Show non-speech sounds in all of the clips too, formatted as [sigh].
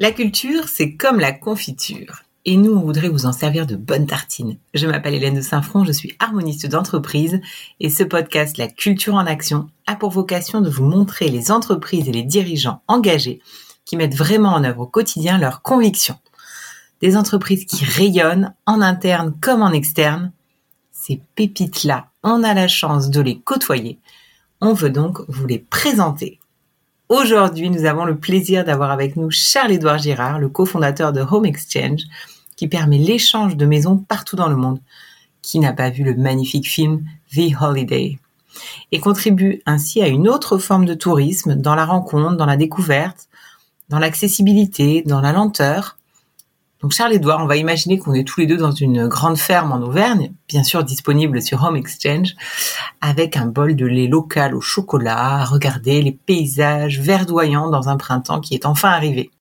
La culture, c'est comme la confiture. Et nous, on voudrait vous en servir de bonnes tartines. Je m'appelle Hélène de Saint-Front, je suis harmoniste d'entreprise et ce podcast, La culture en action, a pour vocation de vous montrer les entreprises et les dirigeants engagés qui mettent vraiment en œuvre au quotidien leurs convictions. Des entreprises qui rayonnent en interne comme en externe. Ces pépites-là, on a la chance de les côtoyer. On veut donc vous les présenter. Aujourd'hui, nous avons le plaisir d'avoir avec nous Charles-Édouard Girard, le cofondateur de Home Exchange, qui permet l'échange de maisons partout dans le monde. Qui n'a pas vu le magnifique film The Holiday Et contribue ainsi à une autre forme de tourisme dans la rencontre, dans la découverte, dans l'accessibilité, dans la lenteur, donc Charles-Édouard, on va imaginer qu'on est tous les deux dans une grande ferme en Auvergne, bien sûr disponible sur Home Exchange, avec un bol de lait local au chocolat, à regarder les paysages verdoyants dans un printemps qui est enfin arrivé.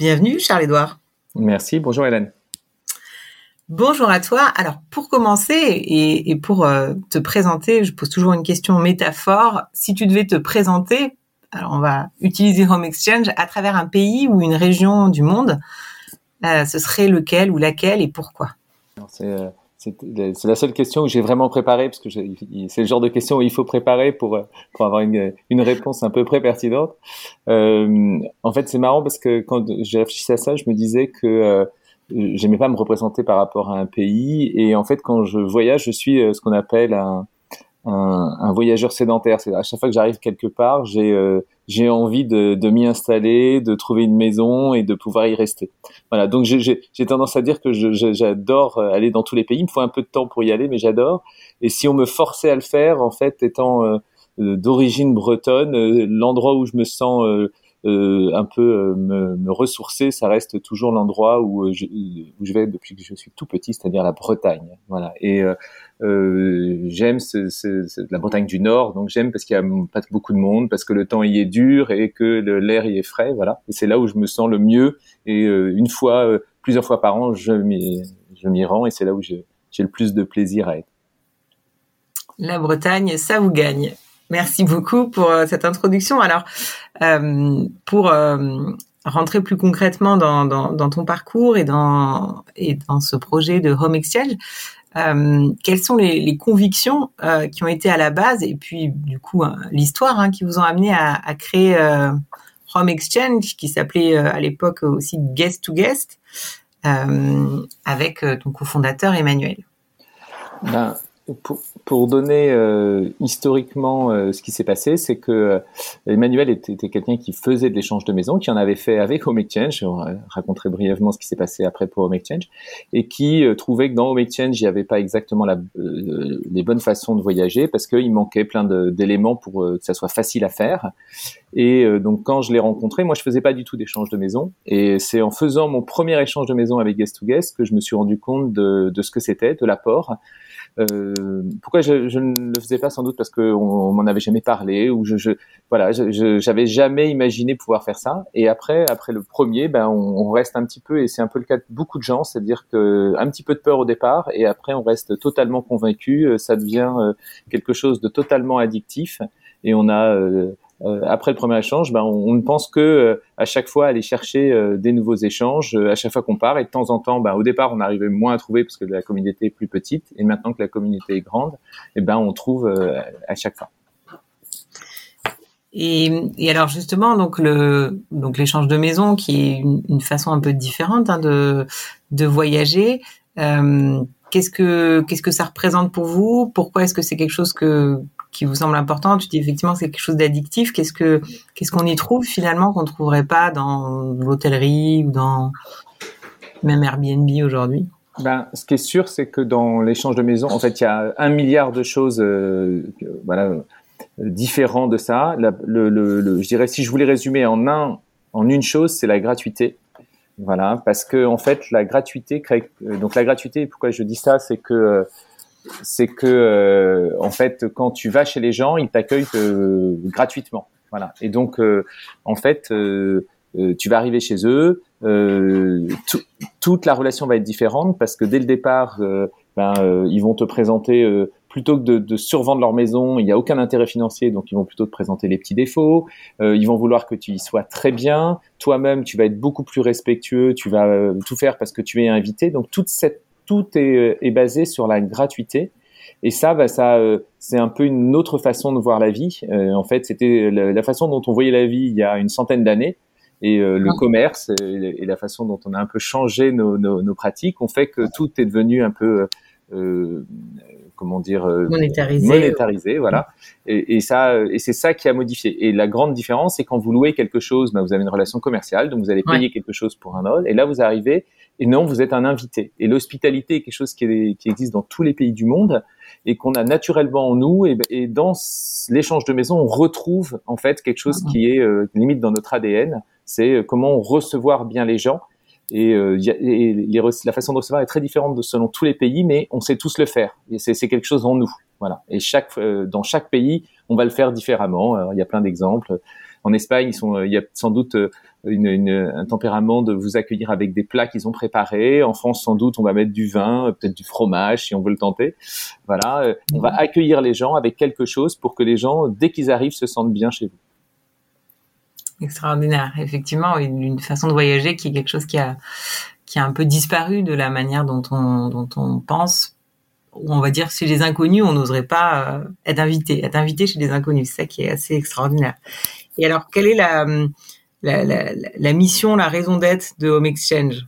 Bienvenue Charles-Édouard. Merci, bonjour Hélène. Bonjour à toi. Alors pour commencer et, pour euh, te présenter, je pose toujours une question métaphore. Si tu devais te présenter, alors on va utiliser Home Exchange à travers un pays ou une région du monde. Euh, ce serait lequel ou laquelle et pourquoi? Euh, c'est, la seule question que j'ai vraiment préparée parce que c'est le genre de question où il faut préparer pour avoir une, réponse à peu près pertinente. Euh, en fait, c'est marrant parce que quand j'ai réfléchi à ça, je me disais que j'aimais pas me représenter par rapport à un pays et en fait quand je voyage, je suis ce qu'on appelle un un, un, voyageur sédentaire. C'est à chaque fois que j'arrive quelque part, j'ai euh, j'ai envie de, de m'y installer, de trouver une maison et de pouvoir y rester. Voilà. Donc j'ai tendance à dire que j'adore euh, aller dans tous les pays. Il me faut un peu de temps pour y aller, mais j'adore. Et si on me forçait à le faire, en fait, étant euh, d'origine bretonne, l'endroit où je me sens euh, un peu euh, me, ressourcer, ça reste toujours l'endroit où, euh, je, où je vais depuis que je suis tout petit, c'est-à-dire la Bretagne. Voilà. Et euh, j'aime la Bretagne du Nord, donc j'aime parce qu'il y a pas beaucoup de monde, parce que le temps y est dur et que l'air y est frais, voilà. Et c'est là où je me sens le mieux. Et une fois, plusieurs fois par an, je m'y rends et c'est là où j'ai le plus de plaisir à être. La Bretagne, ça vous gagne. Merci beaucoup pour euh, cette introduction. Alors, euh, pour euh, rentrer plus concrètement dans, ton parcours et dans, ce projet de Home Exchange, quelles sont les, convictions qui ont été à la base et puis du coup hein, l'histoire hein, qui vous ont amené à, à créer Home Exchange qui s'appelait à l'époque aussi Guest to Guest avec ton cofondateur Emmanuel? Ben, pour, pour, donner euh, historiquement euh, ce qui s'est passé, c'est que euh, Emmanuel était, était quelqu'un qui faisait de l'échange de maisons, qui en avait fait avec Home Exchange. Je raconterai brièvement ce qui s'est passé après pour Home Exchange, et qui trouvait que dans Home Exchange, il n'y avait pas exactement la, les bonnes façons de voyager parce qu'il manquait plein d'éléments pour que ça soit facile à faire. Et donc quand je l'ai rencontré, moi je faisais pas du tout d'échange de maison, et c'est en faisant mon premier échange de maison avec Guest to Guest que je me suis rendu compte de, de ce que c'était, de l'apport. Euh, pourquoi je, je, ne le faisais pas sans doute parce qu'on on, m'en avait jamais parlé ou je, je voilà j'avais jamais imaginé pouvoir faire ça. Et après après le premier ben on, on reste un petit peu et c'est un peu le cas de beaucoup de gens c'est-à-dire que un petit peu de peur au départ et après on reste totalement convaincu euh, ça devient euh, quelque chose de totalement addictif et on a euh, après le premier échange, ben, on, ne pense que euh, à chaque fois aller chercher euh, des nouveaux échanges à chaque fois qu'on part. Et de temps en temps, ben, au départ, on arrivait moins à trouver parce que la communauté est plus petite. Et maintenant que la communauté est grande, eh ben, on trouve à chaque fois. Et, alors justement, donc l'échange de maison, qui est une, façon un peu différente hein, de voyager. Euh, qu'est-ce que qu'est-ce que ça représente pour vous? Pourquoi est-ce que c'est quelque chose que qui vous semble important. Tu dis effectivement c'est quelque chose d'addictif. Qu'est-ce que qu'est-ce qu'on y trouve finalement qu'on ne trouverait pas dans l'hôtellerie ou dans même Airbnb aujourd'hui? Ben, ce qui est sûr, c'est que dans l'échange de maison, en fait, il y a un milliard de choses, euh, voilà, différents de ça. le, le, je dirais, si je voulais résumer en un, en une chose, c'est la gratuité. Voilà, parce que en fait, la gratuité crée. Donc la gratuité, pourquoi je dis ça, c'est que c'est que euh, en fait quand tu vas chez les gens, ils t'accueillent euh, gratuitement. Voilà. Et donc euh, en fait tu vas arriver chez eux, toute la relation va être différente parce que dès le départ, ben, ils vont te présenter plutôt que de, de, survendre leur maison, il n'y a aucun intérêt financier, donc ils vont plutôt te présenter les petits défauts. Euh, ils vont vouloir que tu y sois très bien. Toi-même, tu vas être beaucoup plus respectueux. Tu vas euh, tout faire parce que tu es invité. Donc toute cette, tout est, est basé sur la gratuité. Et ça, bah, ça, euh, c'est un peu une autre façon de voir la vie. Euh, en fait, c'était la, façon dont on voyait la vie il y a une centaine d'années. Et le commerce et, la façon dont on a un peu changé nos, nos, nos pratiques ont fait que tout est devenu un peu euh, comment dire euh, monétarisé, monétarisé voilà. Et, et ça, et c'est ça qui a modifié. Et la grande différence, c'est quand vous louez quelque chose, bah, vous avez une relation commerciale, donc vous allez payer quelque chose pour un autre, et là vous arrivez et non, vous êtes un invité. Et l'hospitalité est quelque chose qui, est, qui, existe dans tous les pays du monde et qu'on a naturellement en nous. Et, et dans l'échange de maison, on retrouve en fait quelque chose ah. qui est euh, limite dans notre ADN. C'est euh, comment recevoir bien les gens et, euh, la façon de recevoir est très différente de, selon tous les pays, mais on sait tous le faire. Et c'est quelque chose en nous. Voilà. Et chaque, euh, dans chaque pays, on va le faire différemment. Alors, il y a plein d'exemples. En Espagne, ils sont, il y a sans doute euh, une, une, un tempérament de vous accueillir avec des plats qu'ils ont préparés. En France, sans doute, on va mettre du vin, peut-être du fromage si on veut le tenter. Voilà. On va accueillir les gens avec quelque chose pour que les gens, dès qu'ils arrivent, se sentent bien chez vous. Extraordinaire. Effectivement, une, façon de voyager qui est quelque chose qui a, qui a un peu disparu de la manière dont on, dont on pense. Ou on va dire chez les inconnus, on n'oserait pas euh, être invité, être invité chez les inconnus. C'est ça qui est assez extraordinaire. Et alors, quelle est la, la, la, la mission, la raison d'être de Home Exchange?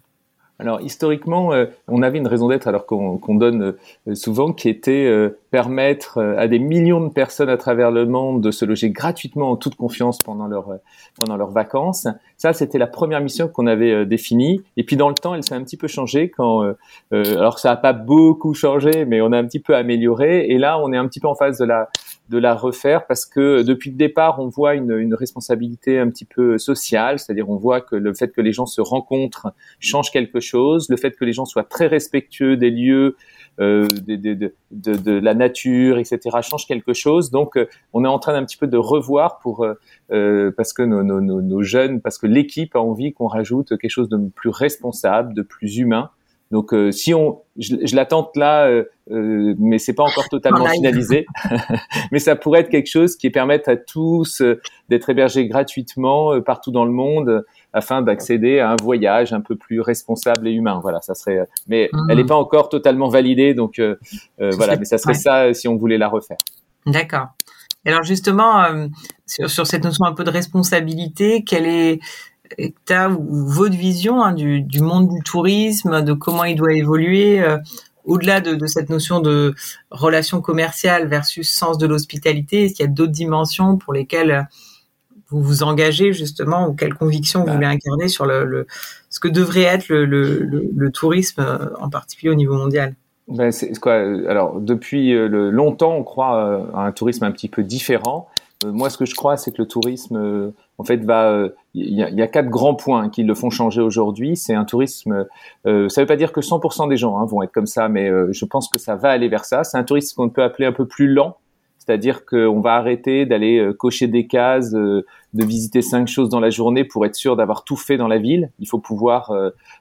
Alors historiquement, euh, on avait une raison d'être alors qu'on donne euh, souvent qui était euh, permettre à des millions de personnes à travers le monde de se loger gratuitement en toute confiance pendant leur pendant leurs vacances. Ça, c'était la première mission qu'on avait définie. Et puis dans le temps, elle s'est un petit peu changée quand alors ça n'a pas beaucoup changé, mais on a un petit peu amélioré. Et là, on est un petit peu en phase de la de la refaire parce que depuis le départ, on voit une, une responsabilité un petit peu sociale, c'est-à-dire on voit que le fait que les gens se rencontrent change quelque chose, le fait que les gens soient très respectueux des lieux, euh, de, de, de, de, la nature, etc., change quelque chose. Donc, euh, on est en train d'un petit peu de revoir pour euh, parce que nos, nos, nos, jeunes, parce que l'équipe a envie qu'on rajoute quelque chose de plus responsable, de plus humain. Donc, si on, je, je la tente là, mais c'est pas encore totalement finalisé. [laughs] mais ça pourrait être quelque chose qui permette à tous d'être hébergés gratuitement partout dans le monde, afin d'accéder à un voyage un peu plus responsable et humain. Voilà, ça serait. Mais elle n'est mmh. pas encore totalement validée, donc voilà. Mais ça serait ça si on voulait la refaire. D'accord. Alors justement, sur, sur, cette notion un peu de responsabilité, quelle est ta ou votre vision hein, du, du, monde du tourisme, de comment il doit évoluer euh, au-delà de, de, cette notion de relation commerciale versus sens de l'hospitalité? Est-ce qu'il y a d'autres dimensions pour lesquelles vous vous engagez justement ou quelles convictions vous bah. voulez incarner sur le, le, ce que devrait être le, le tourisme euh, en particulier au niveau mondial? Ben c'est quoi Alors depuis euh, longtemps, on croit à un tourisme un petit peu différent. Moi, ce que je crois, c'est que le tourisme en fait, va, euh, il y, a, y, a, quatre grands points qui le font changer aujourd'hui. C'est un tourisme. Euh, ça ne veut pas dire que 100% des gens hein, vont être comme ça, mais euh, je pense que ça va aller vers ça. C'est un tourisme qu'on peut appeler un peu plus lent, c'est-à-dire qu'on va arrêter d'aller euh, cocher des cases, de visiter cinq choses dans la journée pour être sûr d'avoir tout fait dans la ville. Il faut pouvoir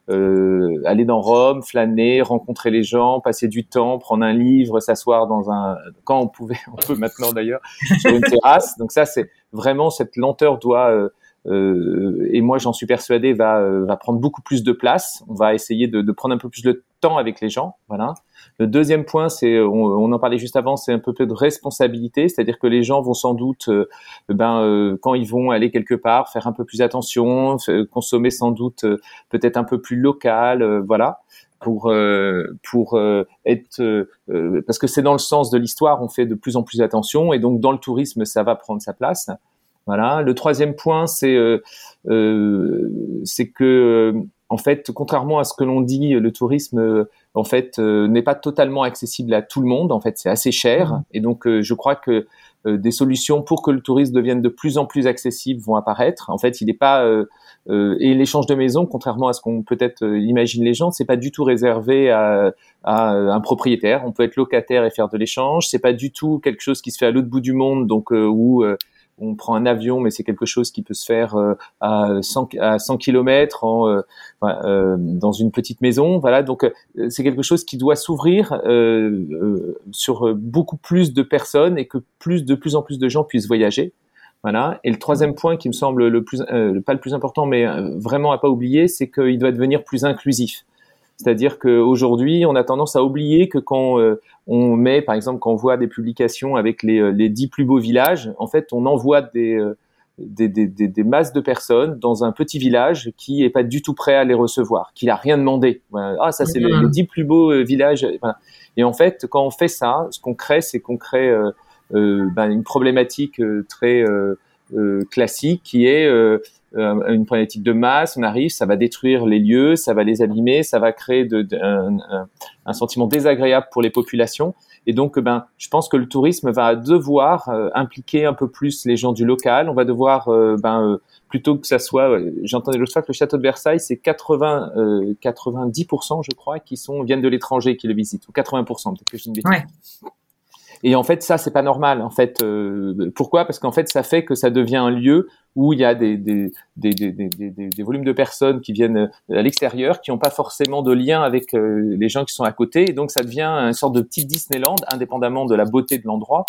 euh, aller dans Rome, flâner, rencontrer les gens, passer du temps, prendre un livre, s'asseoir dans un quand on pouvait, on peut maintenant d'ailleurs sur une terrasse. Donc ça, c'est vraiment cette lenteur doit euh, euh, et moi j'en suis persuadé va euh, va prendre beaucoup plus de place. On va essayer de, de, prendre un peu plus de temps avec les gens, voilà. Le deuxième point, c'est on, on, en parlait juste avant, c'est un peu de responsabilité, c'est-à-dire que les gens vont sans doute, ben quand ils vont aller quelque part, faire un peu plus attention, consommer sans doute peut-être un peu plus local, voilà pour pour être parce que c'est dans le sens de l'histoire on fait de plus en plus attention et donc dans le tourisme ça va prendre sa place voilà. Le troisième point, c'est euh, euh, c'est que euh, en fait, contrairement à ce que l'on dit, le tourisme en fait n'est pas totalement accessible à tout le monde. En fait, c'est assez cher, mmh. et donc je crois que des solutions pour que le tourisme devienne de plus en plus accessible vont apparaître. En fait, il n'est pas et l'échange de maison, contrairement à ce qu'on peut-être imagine les gens, c'est pas du tout réservé à, à, un propriétaire. On peut être locataire et faire de l'échange. C'est pas du tout quelque chose qui se fait à l'autre bout du monde, donc où on prend un avion, mais c'est quelque chose qui peut se faire à 100 à 100 km en, dans une petite maison. Voilà, donc c'est quelque chose qui doit s'ouvrir sur beaucoup plus de personnes et que plus de plus en plus de gens puissent voyager. Voilà. Et le troisième point qui me semble le plus, euh, pas le plus important, mais euh, vraiment à pas oublier, c'est qu'il doit devenir plus inclusif. C'est-à-dire qu'aujourd'hui, on a tendance à oublier que quand euh, on met, par exemple, quand on voit des publications avec les, les dix plus beaux villages, en fait, on envoie des, des, des, des, masses de personnes dans un petit village qui est pas du tout prêt à les recevoir, qui n'a rien demandé. Ah, ça, c'est les, mmh. dix plus beaux villages. Et en fait, quand on fait ça, ce qu'on crée, c'est qu'on crée euh, ben, une problématique euh, très euh, classique qui est une problématique de masse. On arrive, ça va détruire les lieux, ça va les abîmer, ça va créer de, un, un, sentiment désagréable pour les populations. Et donc, ben, je pense que le tourisme va devoir impliquer un peu plus les gens du local. On va devoir, ben, plutôt que ça soit, j'entendais l'autre fois que le château de Versailles, c'est 80, 90%, je crois, qui sont viennent de l'étranger qui le visitent, ou 80%, peut-être que je ne ouais. Et en fait, ça, c'est pas normal. En fait, euh, pourquoi? Parce qu'en fait, ça fait que ça devient un lieu où il y a des, des, des, des, volumes de personnes qui viennent euh, à l'extérieur, qui n'ont pas forcément de lien avec euh, les gens qui sont à côté. Et donc, ça devient une sorte de petit Disneyland, indépendamment de la beauté de l'endroit,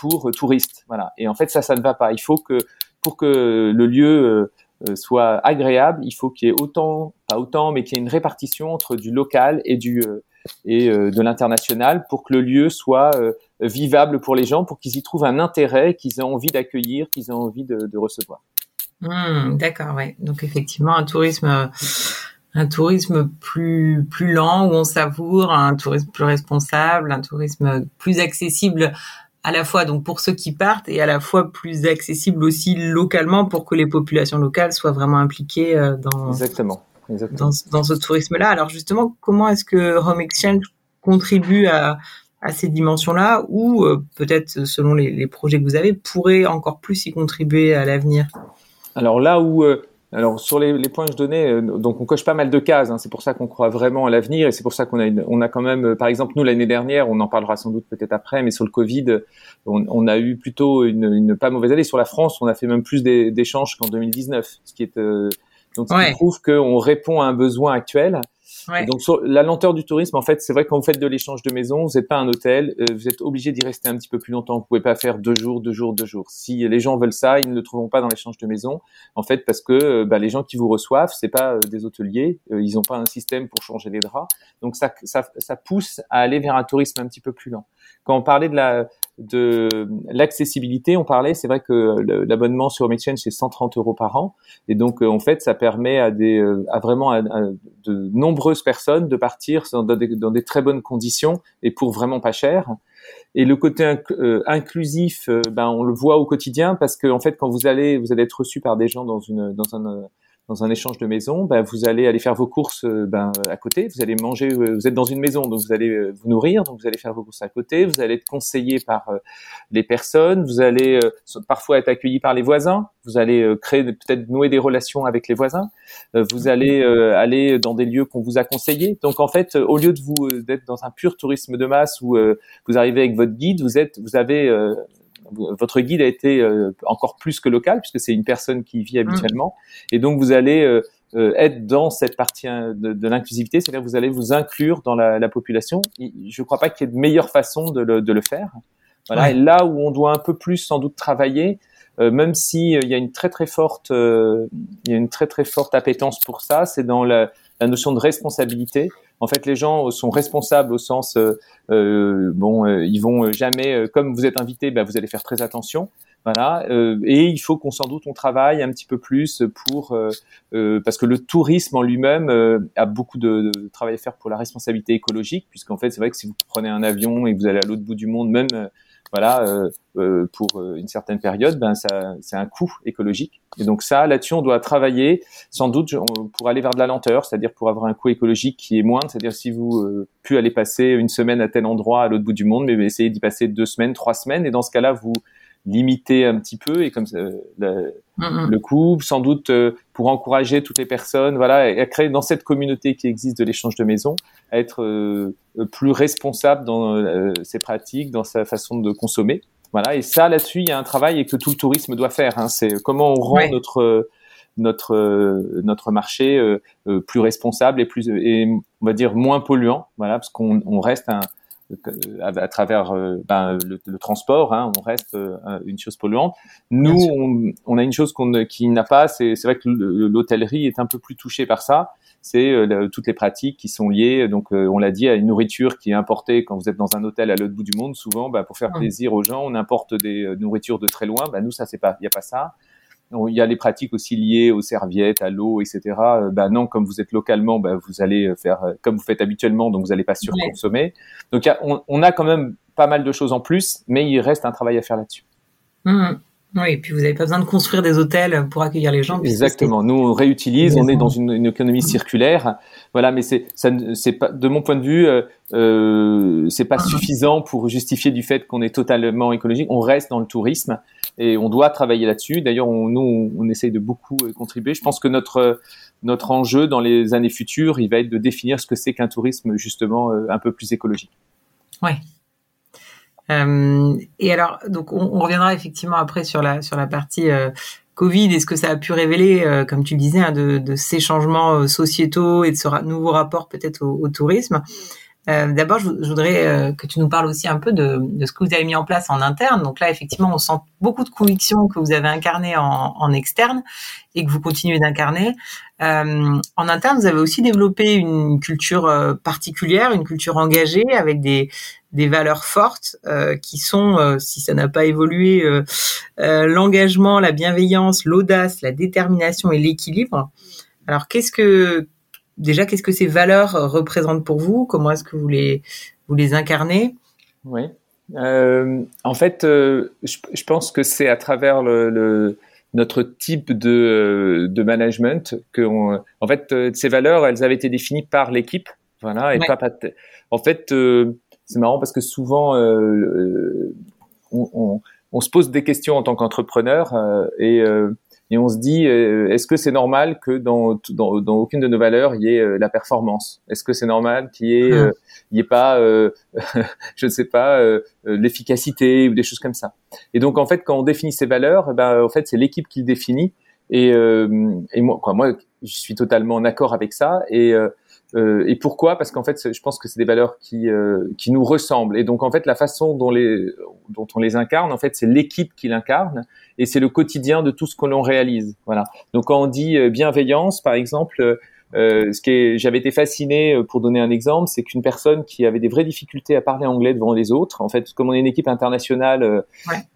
pour touristes. Voilà. Et en fait, ça, ça ne va pas. Il faut que, pour que le lieu soit agréable, il faut qu'il y ait autant, pas autant, mais qu'il y ait une répartition entre du local et du et de l'international pour que le lieu soit vivable pour les gens, pour qu'ils y trouvent un intérêt, qu'ils aient envie d'accueillir, qu'ils aient envie de, de recevoir. Mmh, D'accord, ouais. Donc effectivement, un tourisme, un tourisme plus plus lent où on savoure, un tourisme plus responsable, un tourisme plus accessible à la fois donc pour ceux qui partent et à la fois plus accessible aussi localement pour que les populations locales soient vraiment impliquées euh, dans exactement, exactement. Dans, dans ce tourisme-là. Alors justement, comment est-ce que Home Exchange contribue à à ces dimensions-là ou euh, peut-être selon les, projets que vous avez pourrait encore plus y contribuer à l'avenir? Alors là où euh, alors sur les, points que je donnais, euh, donc on coche pas mal de cases. Hein, c'est pour ça qu'on croit vraiment à l'avenir et c'est pour ça qu'on a on a quand même, par exemple nous l'année dernière, on en parlera sans doute peut-être après, mais sur le Covid, on, a eu plutôt une, pas mauvaise année sur la France. On a fait même plus d'échanges qu'en 2019, ce qui est donc ce qui prouve qu'on répond à un besoin actuel. Donc sur la lenteur du tourisme, en fait, c'est vrai que quand vous faites de l'échange de maison, vous n'êtes pas un hôtel, euh, vous êtes obligé d'y rester un petit peu plus longtemps. Vous pouvez pas faire deux jours, deux jours, deux jours. Si les gens veulent ça, ils ne le trouveront pas dans l'échange de maison, en fait, parce que euh, bah, les gens qui vous reçoivent, c'est pas euh, des hôteliers, ils n'ont pas un système pour changer les draps. Donc ça, ça, ça pousse à aller vers un tourisme un petit peu plus lent. Quand on parlait de la de l'accessibilité, on parlait, c'est vrai que l'abonnement sur Home Exchange c'est 130 euros par an, et donc en fait ça permet à des à vraiment à, de nombreuses personnes de partir dans des, très bonnes conditions et pour vraiment pas cher. Et le côté euh, inclusif, euh, ben on le voit au quotidien parce que en fait quand vous allez vous allez être reçu par des gens dans une dans un dans un échange de maison, ben, vous allez aller faire vos courses euh, ben, à côté, vous allez manger, euh, vous êtes dans une maison, donc vous allez euh, vous nourrir, donc vous allez faire vos courses à côté, vous allez être conseillé par les personnes, vous allez parfois être accueilli par les voisins, vous allez créer peut-être nouer des relations avec les voisins, vous allez aller dans des lieux qu'on vous a conseillés. Donc en fait, au lieu de vous d'être dans un pur tourisme de masse où vous arrivez avec votre guide, vous êtes, vous avez votre guide a été euh, encore plus que local puisque c'est une personne qui vit habituellement et donc vous allez euh, euh, être dans cette partie de, de l'inclusivité, c'est-à-dire vous allez vous inclure dans la, la population. Je ne crois pas qu'il y ait de meilleure façon de le, de le faire. Voilà. Et là où on doit un peu plus sans doute travailler, même si il y a une très très forte, il y a une très très forte appétence pour ça, c'est dans la, la notion de responsabilité. En fait, les gens sont responsables au sens, euh, euh bon, euh, ils vont jamais, euh, comme vous êtes invité, bah, vous allez faire très attention. Voilà, et il faut qu'on sans doute on travaille un petit peu plus pour parce que le tourisme en lui-même a beaucoup de, de, travail à faire pour la responsabilité écologique, puisqu'en fait c'est vrai que si vous prenez un avion et que vous allez à l'autre bout du monde, même voilà, euh, euh, pour euh, une certaine période, ben ça, c'est un coût écologique. Et donc ça, là-dessus, on doit travailler, sans doute, pour aller vers de la lenteur, c'est-à-dire pour avoir un coût écologique qui est moindre. C'est-à-dire si vous euh, pu aller passer une semaine à tel endroit à l'autre bout du monde, mais essayez d'y passer deux semaines, trois semaines, et dans ce cas-là, vous limiter un petit peu et comme ça, le, le coup, sans doute euh, pour encourager toutes les personnes, voilà, et à créer dans cette communauté qui existe de l'échange de maisons, à être euh, plus responsable dans euh, ses pratiques, dans sa façon de consommer. Voilà, et ça là-dessus, il y a un travail et que tout le tourisme doit faire. Hein. C'est comment on rend notre notre notre marché plus responsable et plus et on va dire moins polluant. Voilà, parce qu'on on reste un à, travers euh, ben, le, transport, hein, on reste euh, une chose polluante. Nous, on, on, a une chose qu'on qui n'a pas, c'est vrai que l'hôtellerie est un peu plus touchée par ça. C'est euh, toutes les pratiques qui sont liées, donc on l'a dit, à une nourriture qui est importée quand vous êtes dans un hôtel à l'autre bout du monde. Souvent, ben, pour faire plaisir aux gens, on importe des nourritures de très loin. Ben, nous, ça c'est pas, il y a pas ça il y a les pratiques aussi liées aux serviettes, à l'eau, etc. Euh, ben non, comme vous êtes localement, ben vous allez faire euh, comme vous faites habituellement, donc vous n'allez pas surconsommer. Donc on, a quand même pas mal de choses en plus, mais il reste un travail à faire là-dessus. Mmh. Oui, et puis vous n'avez pas besoin de construire des hôtels pour accueillir les gens. Exactement. Nous, on réutilise, on est dans une, économie circulaire. Voilà, mais c'est, ça, c'est pas, de mon point de vue, euh, euh, c'est pas suffisant pour justifier du fait qu'on est totalement écologique. On reste dans le tourisme et on doit travailler là-dessus. D'ailleurs, on, nous, on, essaye de beaucoup euh, contribuer. Je pense que notre notre enjeu dans les années futures, il va être de définir ce que c'est qu'un tourisme justement euh, un peu plus écologique. Ouais. Euh, et alors, donc, on, on, reviendra effectivement après sur la sur la partie euh, Covid et ce que ça a pu révéler, euh, comme tu le disais, hein, de, de, ces changements euh, sociétaux et de ce nouveau rapport peut-être au, au, tourisme. Euh, D'abord, je, je, voudrais que tu nous parles aussi un peu de, de, ce que vous avez mis en place en interne. Donc là, effectivement, on sent beaucoup de convictions que vous avez incarnées en, en externe et que vous continuez d'incarner. Euh, en interne, vous avez aussi développé une culture particulière, une culture engagée avec des, des valeurs fortes euh, qui sont, euh, si ça n'a pas évolué, euh, l'engagement, la bienveillance, l'audace, la détermination et l'équilibre. Alors, qu'est-ce que déjà, qu'est-ce que ces valeurs représentent pour vous? Comment est-ce que vous les vous les incarnez? Oui. en fait, je, je, pense que c'est à travers le, le notre type de, de management que, on, en fait, ces valeurs, elles avaient été définies par l'équipe, voilà, et pas, en fait, c'est marrant parce que souvent euh, euh, on, on, on, se pose des questions en tant qu'entrepreneur euh, et, et on se dit est-ce que c'est normal que dans, dans, dans, aucune de nos valeurs il y ait la performance? Est-ce que c'est normal qu'il y ait mmh. il y ait pas [laughs] je ne sais pas l'efficacité ou des choses comme ça? Et donc en fait quand on définit ces valeurs, ben en fait c'est l'équipe qui le définit. Et, et moi quoi moi je suis totalement en accord avec ça. Et euh, et pourquoi? Parce qu'en fait, je pense que c'est des valeurs qui euh, qui nous ressemblent. Et donc en fait, la façon dont les dont on les incarne, en fait, c'est l'équipe qui l'incarne et c'est le quotidien de tout ce que l'on réalise. Voilà. Donc quand on dit euh, bienveillance, par exemple, euh, ce qui j'avais été fasciné, euh, pour donner un exemple, c'est qu'une personne qui avait des vraies difficultés à parler anglais devant les autres, en fait, comme on est une équipe internationale, euh,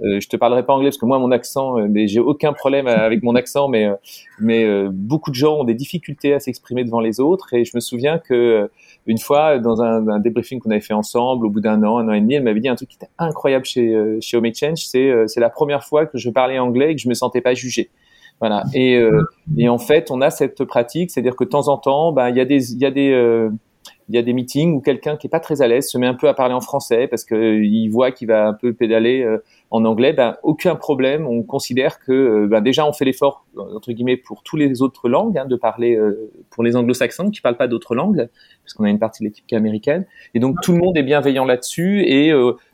euh je te parlerai pas anglais parce que moi, mon accent, mais j'ai aucun problème avec mon accent, mais mais beaucoup de gens ont des difficultés à s'exprimer devant les autres. Et je me souviens que une fois, dans un, un débriefing qu'on avait fait ensemble, au bout d'un an, un an et demi, elle m'avait dit un truc qui était incroyable chez chez Home Exchange, c'est c'est la première fois que je parlais anglais et que je me sentais pas jugé. Voilà. Et, euh, et en fait, on a cette pratique, c'est-à-dire que de temps en temps, ben, il y a des, y a des, euh, il y a des meetings où quelqu'un qui est pas très à l'aise se met un peu à parler en français parce que il voit qu'il va un peu pédaler euh, en anglais, ben aucun problème. On considère que ben, déjà on fait l'effort entre guillemets pour tous les autres langues hein, de parler pour les anglo-saxons qui parlent pas d'autres langues parce qu'on a une partie de l'équipe qui est américaine et donc tout le monde est bienveillant là-dessus et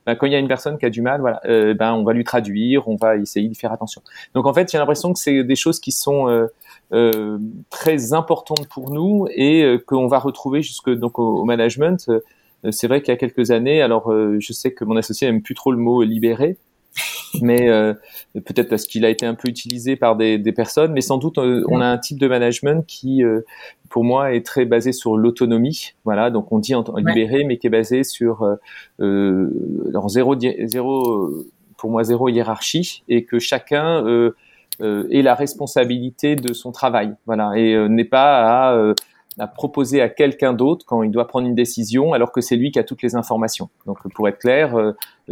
ben, quand il y a une personne qui a du mal, voilà, euh, ben on va lui traduire, on va essayer d'y faire attention. Donc en fait, j'ai l'impression que c'est des choses qui sont euh, euh, très importantes pour nous et qu'on va retrouver jusque donc au, management. c'est vrai qu'il y a quelques années, alors je sais que mon associé n'aime plus trop le mot libéré, [laughs] mais euh, peut-être parce qu'il a été un peu utilisé par des, des personnes, mais sans doute euh, on a un type de management qui, euh, pour moi, est très basé sur l'autonomie. Voilà, donc on dit en, libéré, mais qui est basé sur euh, zéro, zéro, pour moi zéro hiérarchie et que chacun ait la responsabilité de son travail. Voilà, et n'est pas à à proposer à quelqu'un d'autre quand il doit prendre une décision alors que c'est lui qui a toutes les informations. Donc pour être clair,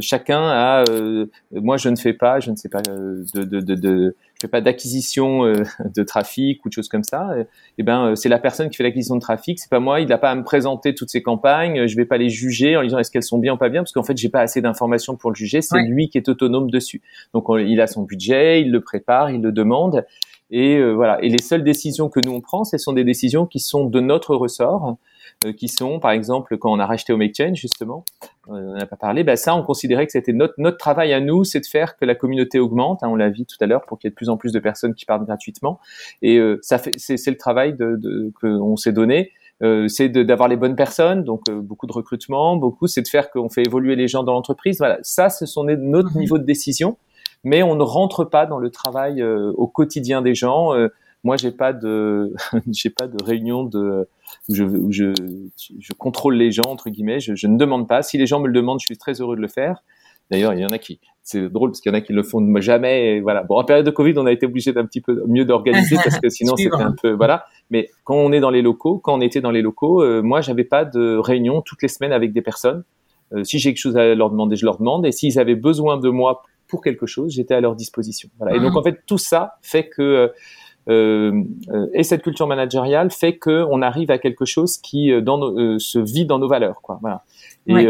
chacun a. Euh, moi, je ne fais pas, je ne sais pas, euh, de, de, de, de je fais pas d'acquisition euh, [laughs] de trafic ou de choses comme ça. Et, eh ben, c'est la personne qui fait l'acquisition de trafic. C'est pas moi. Il n'a pas à me présenter toutes ses campagnes. Je vais pas les juger en disant est-ce qu'elles sont bien ou pas bien, parce qu'en fait, j'ai pas assez d'informations pour le juger. C'est lui qui est autonome dessus. Donc, il a son budget, il le prépare, il le demande. Et voilà. Et les seules décisions que nous on prend, ce sont des décisions qui sont de notre ressort. Euh, qui sont, par exemple, quand on a racheté Home Exchange, justement, on n'a pas parlé, bah ça, on considérait que c'était notre, notre travail à nous, c'est de faire que la communauté augmente, hein, on l'a vu tout à l'heure, pour qu'il y ait de plus en plus de personnes qui partent gratuitement. Et euh, ça fait, c'est, le travail de, de, qu'on s'est donné. Euh, c'est d'avoir les bonnes personnes, donc euh, beaucoup de recrutement, beaucoup, c'est de faire qu'on fait évoluer les gens dans l'entreprise. Voilà, ça, ce sont notre mhm. niveau de décision, mais on ne rentre pas dans le travail euh, au quotidien des gens. moi, j'ai pas de, [laughs] j'ai pas de réunion de où je, où je, je contrôle les gens entre guillemets. Je, je, ne demande pas. Si les gens me le demandent, je suis très heureux de le faire. D'ailleurs, il y en a qui, c'est drôle parce qu'il y en a qui le font jamais. voilà. Bon, en période de Covid, on a été obligé d'un petit peu mieux d'organiser [laughs] parce que sinon c'était un peu, voilà. Mais quand on est dans les locaux, quand on était dans les locaux, euh, moi, j'avais pas de réunion toutes les semaines avec des personnes. Euh, si j'ai quelque chose à leur demander, je leur demande. Et s'ils avaient besoin de moi pour quelque chose, j'étais à leur disposition. Voilà. Et donc, mhm. en fait, tout ça fait que euh, et cette culture managériale fait que on arrive à quelque chose qui dans se vit dans nos valeurs, quoi. Voilà. Et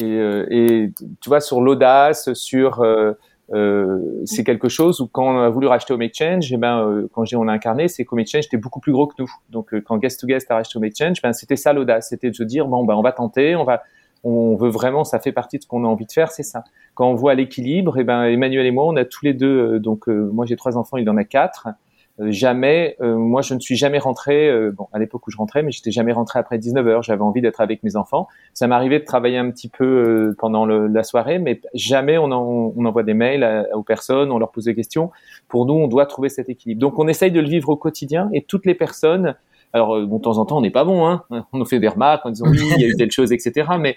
et, euh, et, tu vois, sur l'audace, sur euh, euh, c'est quelque chose où quand on a voulu racheter Home Exchange, et eh ben, euh, quand j'ai on a incarné, c'est qu'Home Exchange était beaucoup plus gros que nous. Donc quand Guest to Guest a racheté Home Exchange, ben, c'était ça l'audace, c'était de se dire bon ben on va tenter, on va on veut vraiment, ça fait partie de ce qu'on a envie de faire, c'est ça. Quand on voit l'équilibre, et eh ben Emmanuel et moi, on a tous les deux, donc moi j'ai trois enfants, il en a quatre. Euh, jamais, euh, moi je ne suis jamais rentré, euh, bon à l'époque où je rentrais, mais j'étais jamais rentré après 19 heures. J'avais envie d'être avec mes enfants. Ça m'arrivait de travailler un petit peu pendant le, la soirée, mais jamais on, on envoie des mails aux personnes, on leur pose des questions. Pour nous, on doit trouver cet équilibre. Donc on essaye de le vivre au quotidien et toutes les personnes. Alors bon, de temps en temps, on n'est pas bon, hein. [laughs] On nous fait des remarques en disant oui, il y a eu telle chose, etc. Mais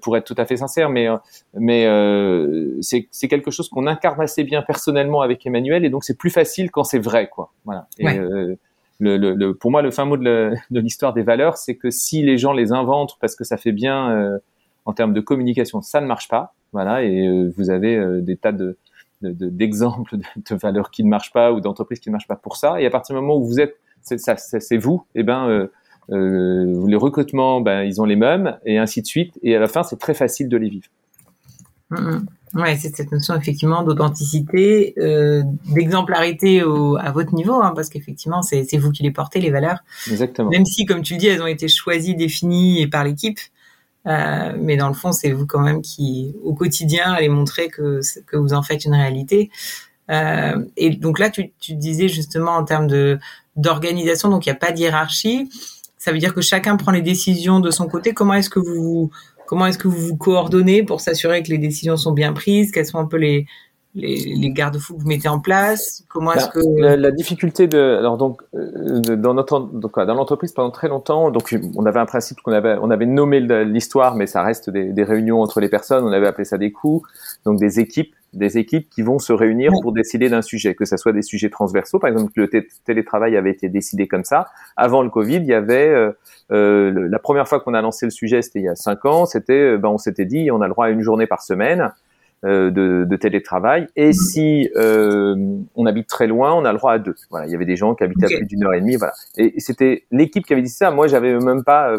pour être tout à fait sincère, mais euh, mais euh, c'est quelque chose qu'on incarne assez bien personnellement avec Emmanuel, et donc c'est plus facile quand c'est vrai, quoi. Voilà. Et, euh, le, le, pour moi, le fin mot de l'histoire des valeurs, c'est que si les gens les inventent parce que ça fait bien euh, en termes de communication, ça ne marche pas. Voilà, et euh, vous avez des tas de d'exemples de, de, valeurs qui ne marchent pas ou d'entreprises qui ne marchent pas pour ça. Et à partir du moment où vous êtes, c'est vous, et eh ben euh, les recrutements, ben, ils ont les mêmes, et ainsi de suite. Et à la fin, c'est très facile de les vivre. Ouais, c'est cette notion effectivement d'authenticité, euh, d'exemplarité à votre niveau, hein, parce qu'effectivement, c'est vous qui les portez, les valeurs. Exactement. Même si, comme tu le dis, elles ont été choisies, définies par l'équipe, euh, mais dans le fond, c'est vous quand même qui, au quotidien, allez montrer que, que vous en faites une réalité. Euh, et donc là, tu, tu disais justement en termes de d'organisation, donc il n'y a pas de hiérarchie. Ça veut dire que chacun prend les décisions de son côté. Comment est-ce que vous comment est-ce que vous vous coordonnez pour s'assurer que les décisions sont bien prises Quels sont un peu les les, garde-fous que vous mettez en place Comment est-ce bah, que la, difficulté de alors donc euh, dans notre donc dans l'entreprise pendant très longtemps donc on avait un principe qu'on avait on avait nommé l'histoire mais ça reste des, des, réunions entre les personnes on avait appelé ça des coups donc des équipes des équipes qui vont se réunir pour décider d'un sujet, que ce soit des sujets transversaux. Par exemple, le télétravail avait été décidé comme ça. Avant le Covid, il y avait euh, euh la première fois qu'on a lancé le sujet, c'était il y a cinq ans. C'était, euh, ben, on s'était dit, on a le droit à une journée par semaine. Euh, de, de, télétravail et mmh. si euh, on habite très loin, on a le droit à deux. Voilà, il y avait des gens qui habitaient à plus d'une heure et demie, voilà. Et c'était l'équipe qui avait dit ça. Moi, j'avais même pas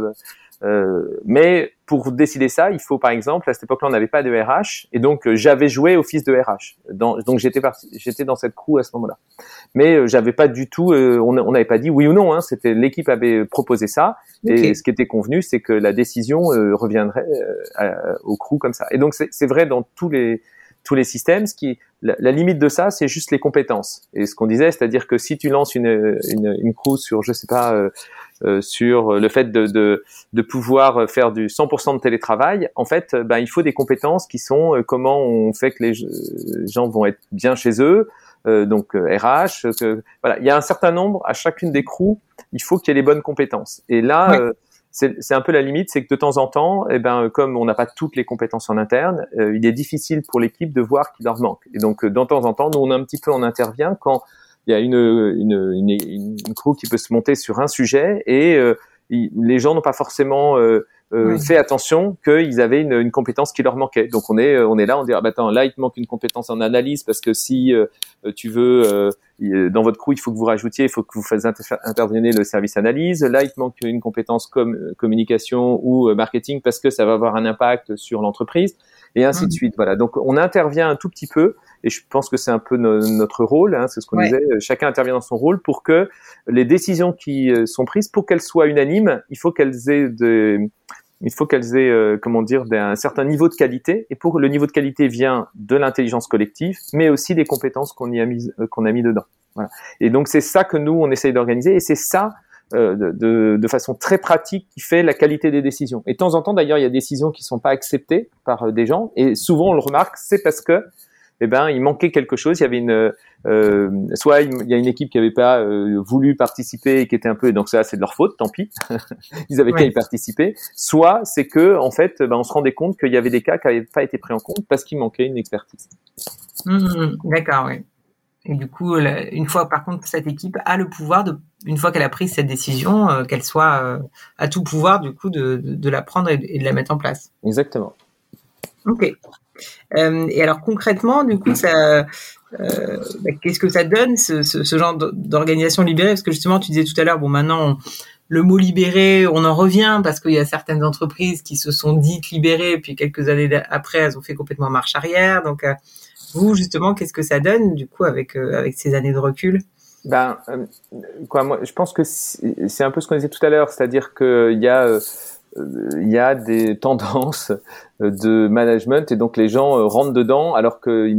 euh, mais pour décider ça, il faut par exemple, à cette époque-là, on n'avait pas de RH, et donc euh, j'avais joué office de RH. Dans, donc j'étais j'étais dans cette crew à ce moment-là. Mais euh, j'avais pas du tout, on n'avait pas dit oui ou non. Hein, C'était l'équipe avait proposé ça, et ce qui était convenu, c'est que la décision reviendrait au crew comme ça. Et donc c'est vrai dans tous les tous les systèmes. Ce qui, la, la limite de ça, c'est juste les compétences. Et ce qu'on disait, c'est-à-dire que si tu lances une, une, une crew sur, je sais pas, euh, sur le fait de, de, de, pouvoir faire du 100% de télétravail, en fait, ben, il faut des compétences qui sont euh, comment on fait que les gens vont être bien chez eux, euh, donc RH. Que, voilà, il y a un certain nombre à chacune des crews, il faut qu'il y ait les bonnes compétences. Et là, c'est un peu la limite, c'est que de temps en temps, eh ben, comme on n'a pas toutes les compétences en interne, il est difficile pour l'équipe de voir qu'il leur manque. Et donc, de temps en temps, nous, on a un petit peu, on intervient quand il y a une, une, une, une, crew qui peut se monter sur un sujet et euh, les gens n'ont pas forcément euh, euh fait attention qu'ils avaient une, une, compétence qui leur manquait. Donc on est on est là, on dit ah bah attends là il te manque une compétence en analyse parce que si euh, tu veux dans votre crew il faut que vous rajoutiez, il faut que vous fassiez intervenir le service analyse. Là il te manque une compétence comme communication ou marketing parce que ça va avoir un impact sur l'entreprise et ainsi de suite. Voilà. Donc on intervient un tout petit peu et je pense que c'est un peu notre rôle, hein, c'est ce qu'on disait, chacun intervient dans son rôle pour que les décisions qui euh, sont prises, pour qu'elles soient unanimes, il faut qu'elles aient de, il faut qu'elles aient, euh, comment dire, un certain niveau de qualité. Et pour le niveau de qualité vient de l'intelligence collective, mais aussi des compétences qu'on y a mis, euh, qu'on a mis dedans. Voilà. Et donc c'est ça que nous on essaye d'organiser, et c'est ça euh, de, de, façon très pratique qui fait la qualité des décisions. Et de temps en temps, d'ailleurs, il y a des décisions qui sont pas acceptées par des gens, et souvent on le remarque, c'est parce que eh ben, il manquait quelque chose. Il y avait une, euh, soit il y a une équipe qui avait pas euh, voulu participer et qui était un peu, et donc ça c'est de leur faute, tant pis. [laughs] Ils avaient qu'à y participer. Soit c'est que en fait, ben, on se rendait compte qu'il y avait des cas qui n'avaient pas été pris en compte parce qu'il manquait une expertise. Mmh, mmh. D'accord, oui. Et du coup, une fois, par contre, cette équipe a le pouvoir de, une fois qu'elle a pris cette décision, euh, qu'elle soit euh, à tout pouvoir, du coup, de, de, de la prendre et, de la mettre en place. Exactement. Ok. Euh, et alors concrètement, du coup, ça, euh, bah, qu'est-ce que ça donne ce, ce, ce genre d'organisation libérée? Parce que justement, tu disais tout à l'heure, bon, maintenant, le mot libéré, on en revient parce qu'il y a certaines entreprises qui se sont dites libérées, puis quelques années après, elles ont fait complètement marche arrière. Donc, euh, vous, justement, qu'est-ce que ça donne, du coup, avec, euh, avec ces années de recul? Ben, quoi, moi, je pense que c'est un peu ce qu'on disait tout à l'heure, c'est-à-dire qu'il y a il y a des [laughs] tendances de management et donc les gens euh, rentrent dedans alors que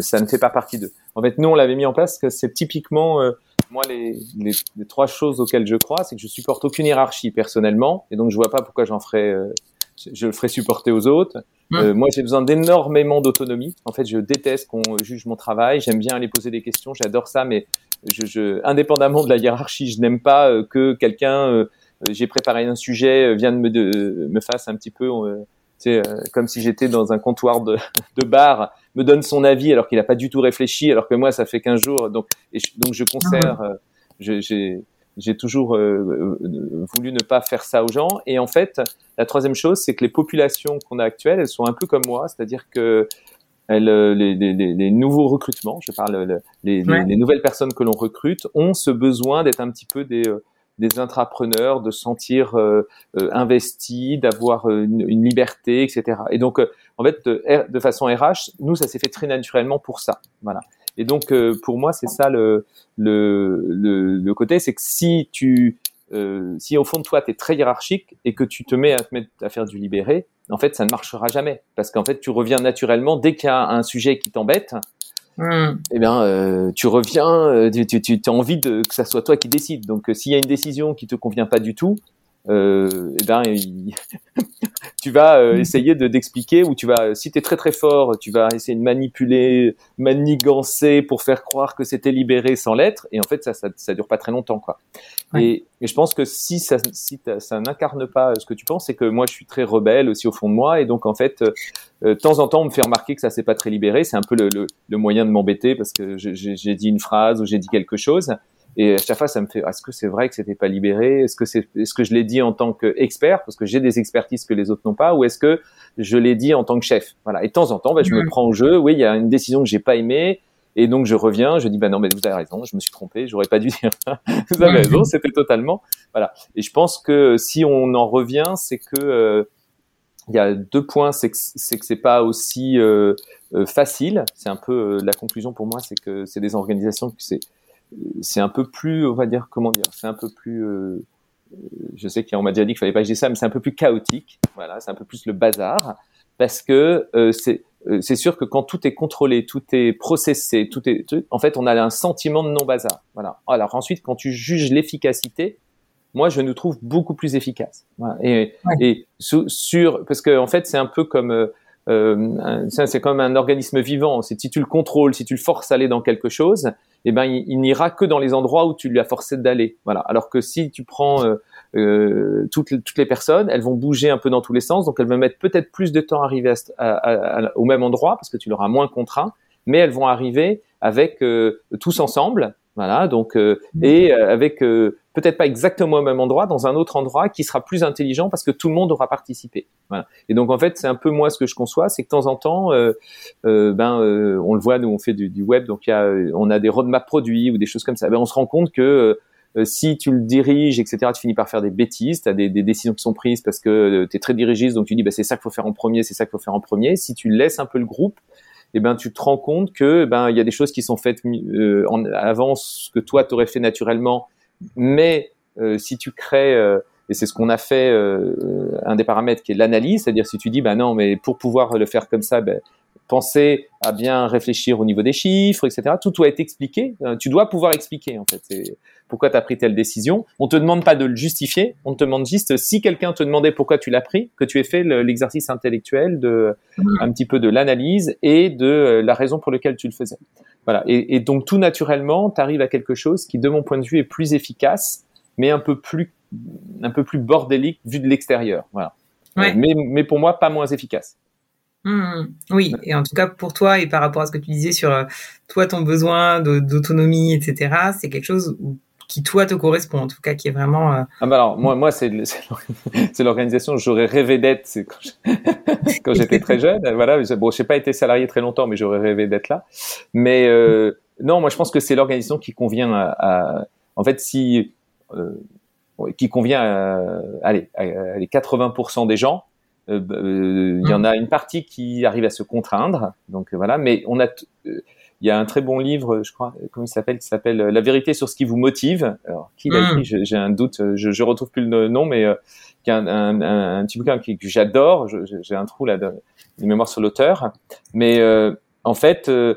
ça ne fait pas partie d'eux. En fait, nous, on l'avait mis en place que c'est typiquement, euh, moi, les, les, trois choses auxquelles je crois, c'est que je supporte aucune hiérarchie personnellement et donc je vois pas pourquoi j'en ferais, euh, je le ferais supporter aux autres. Mmh. moi, j'ai besoin d'énormément d'autonomie. En fait, je déteste qu'on juge mon travail. J'aime bien aller poser des questions. J'adore ça, mais je, je, indépendamment de la hiérarchie, je n'aime pas que quelqu'un euh, j'ai préparé un sujet, euh, vient de me, de, me fasse un petit peu, euh, comme si j'étais dans un comptoir de, [laughs] de, bar, me donne son avis alors qu'il n'a pas du tout réfléchi, alors que moi ça fait 15 jours, donc et je, donc je conserve, ah j'ai j'ai toujours voulu ne pas faire ça aux gens. Et en fait, la troisième chose, c'est que les populations qu'on a actuelles, elles sont un peu comme moi, c'est-à-dire que elles, les, les, les, nouveaux recrutements, je parle les, les nouvelles personnes que l'on recrute, ont ce besoin d'être un petit peu des des intrapreneurs, de sentir euh, euh investis, d'avoir euh, une, liberté, etc. Et donc, euh, en fait, de, façon RH, nous, ça s'est fait très naturellement pour ça. Voilà. Et donc, pour moi, c'est ça le, le, le, côté, c'est que si tu, si au fond de toi, tu es très hiérarchique et que tu te mets à, te mettre à faire du libéré, en fait, ça ne marchera jamais. Parce qu'en fait, tu reviens naturellement, dès qu'il y a un sujet qui t'embête, Hmm. eh bien, euh, tu reviens, euh, tu, tu, tu, as envie de, que ça soit toi qui décide. Donc, euh, s'il y a une décision qui te convient pas du tout, euh, eh ben, [laughs] tu vas euh, essayer de d'expliquer ou tu vas, si tu es très très fort, tu vas essayer de manipuler, manigancer pour faire croire que c'était libéré sans l'être. Et en fait, ça, ça, ça dure pas très longtemps, quoi. Et, et, je pense que si ça, si ça n'incarne pas ce que tu penses, c'est que moi, je suis très rebelle aussi au fond de moi. Et donc, en fait, euh, de temps en temps, on me fait remarquer que ça s'est pas très libéré. C'est un peu le, le, le moyen de m'embêter parce que j'ai dit une phrase ou j'ai dit quelque chose. Et à chaque fois, ça me fait, est-ce que c'est vrai que c'était pas libéré? Est-ce que c'est, est-ce que je l'ai dit en tant qu'expert? Parce que j'ai des expertises que les autres n'ont pas, ou est-ce que je l'ai dit en tant que chef? Voilà. Et de temps en temps, bah, je me prends au jeu. Oui, il y a une décision que j'ai pas aimée. Et donc je reviens, je dis bah non mais vous avez raison, je me suis trompé, j'aurais pas dû dire [laughs] vous avez raison, c'était totalement voilà. Et je pense que si on en revient, c'est que euh, il y a deux points, c'est que c'est pas aussi euh, euh facile. C'est un peu la conclusion pour moi, c'est que c'est des organisations que c'est c'est un peu plus, on va dire, comment dire, c'est un peu plus, euh, je sais qu'on m'a déjà dit qu'il fallait pas que ça, mais c'est un peu plus chaotique. Voilà, c'est un peu plus le bazar parce que euh, c'est euh, c'est sûr que quand tout est contrôlé, tout est processé, tout est, en fait, on a un sentiment de non bazar. Voilà. Alors ensuite, quand tu juges l'efficacité, moi, je nous trouve beaucoup plus efficace. Voilà. Et, et sur, parce que en fait, c'est un peu comme euh, c'est comme un organisme vivant. Si tu le contrôles, si tu le forces à aller dans quelque chose, eh ben il, n'ira que dans les endroits où tu lui as forcé d'aller. Voilà. Alors que si tu prends euh, euh toutes, les personnes, elles vont bouger un peu dans tous les sens, donc elles vont mettre peut-être plus de temps à arriver au même endroit parce que tu leur as moins contraint, mais elles vont arriver avec euh, tous ensemble voilà, donc euh, mmh. et euh, avec euh, peut-être pas exactement au même endroit, dans un autre endroit qui sera plus intelligent parce que tout le monde aura participé. Voilà. Et donc en fait, c'est un peu moi ce que je conçois, c'est que de temps en temps, ben on le voit, nous on fait du, du web, donc y a, on a des roadmaps produits ou des choses comme ça. Ben on se rend compte que si tu le diriges, etc., tu finis par faire des bêtises, tu as des, des, décisions qui sont prises parce que tu es très dirigiste, donc tu dis bah, c'est ça qu'il faut faire en premier, c'est ça qu'il faut faire en premier. Si tu laisses un peu le groupe, eh ben tu te rends compte que eh ben il y a des choses qui sont faites euh, en avance que toi tu aurais fait naturellement, mais euh, si tu crées euh, et c'est ce qu'on a fait, euh, un des paramètres qui est l'analyse, c'est-à-dire si tu dis, bah non, mais pour pouvoir le faire comme ça, ben, penser à bien réfléchir au niveau des chiffres, etc. Tout doit être expliqué. Euh, tu dois pouvoir expliquer, en fait. Pourquoi tu as pris telle décision. On te demande pas de le justifier. On te demande juste si quelqu'un te demandait pourquoi tu l'as pris, que tu aies fait l'exercice intellectuel de un petit peu de l'analyse et de euh, la raison pour laquelle tu le faisais. Voilà. Et, et donc tout naturellement, tu arrives à quelque chose qui, de mon point de vue, est plus efficace, mais un peu plus un peu plus bordélique vu de l'extérieur. Voilà. Ouais. Mais, mais pour moi, pas moins efficace. Mmh. oui, et en tout cas pour toi et par rapport à ce que tu disais sur euh, toi ton besoin d'autonomie, etc., c'est quelque chose qui toi te correspond, en tout cas qui est vraiment. Euh... Ah bah alors moi moi c'est [laughs] c'est l'organisation j'aurais rêvé d'être [laughs] quand j'étais très jeune. Voilà, bon j'ai pas été salarié très longtemps, mais j'aurais rêvé d'être là. Mais euh, non, moi je pense que c'est l'organisation qui convient à, à, en fait si euh, qui convient à, allez, à, les 80% des gens bah, il y en mmh. a une partie qui arrive à se contraindre, donc voilà. Mais on a, il y a un très bon livre, je crois, comment il s'appelle, qui s'appelle La vérité sur ce qui vous motive. Alors, qui l'a mmh. écrit J'ai un doute, je, je retrouve plus le nom, mais euh, qui un, un, un, un, petit bouquin que, j'adore. J'ai un trou là de, de mémoire sur l'auteur, mais euh, en fait, euh,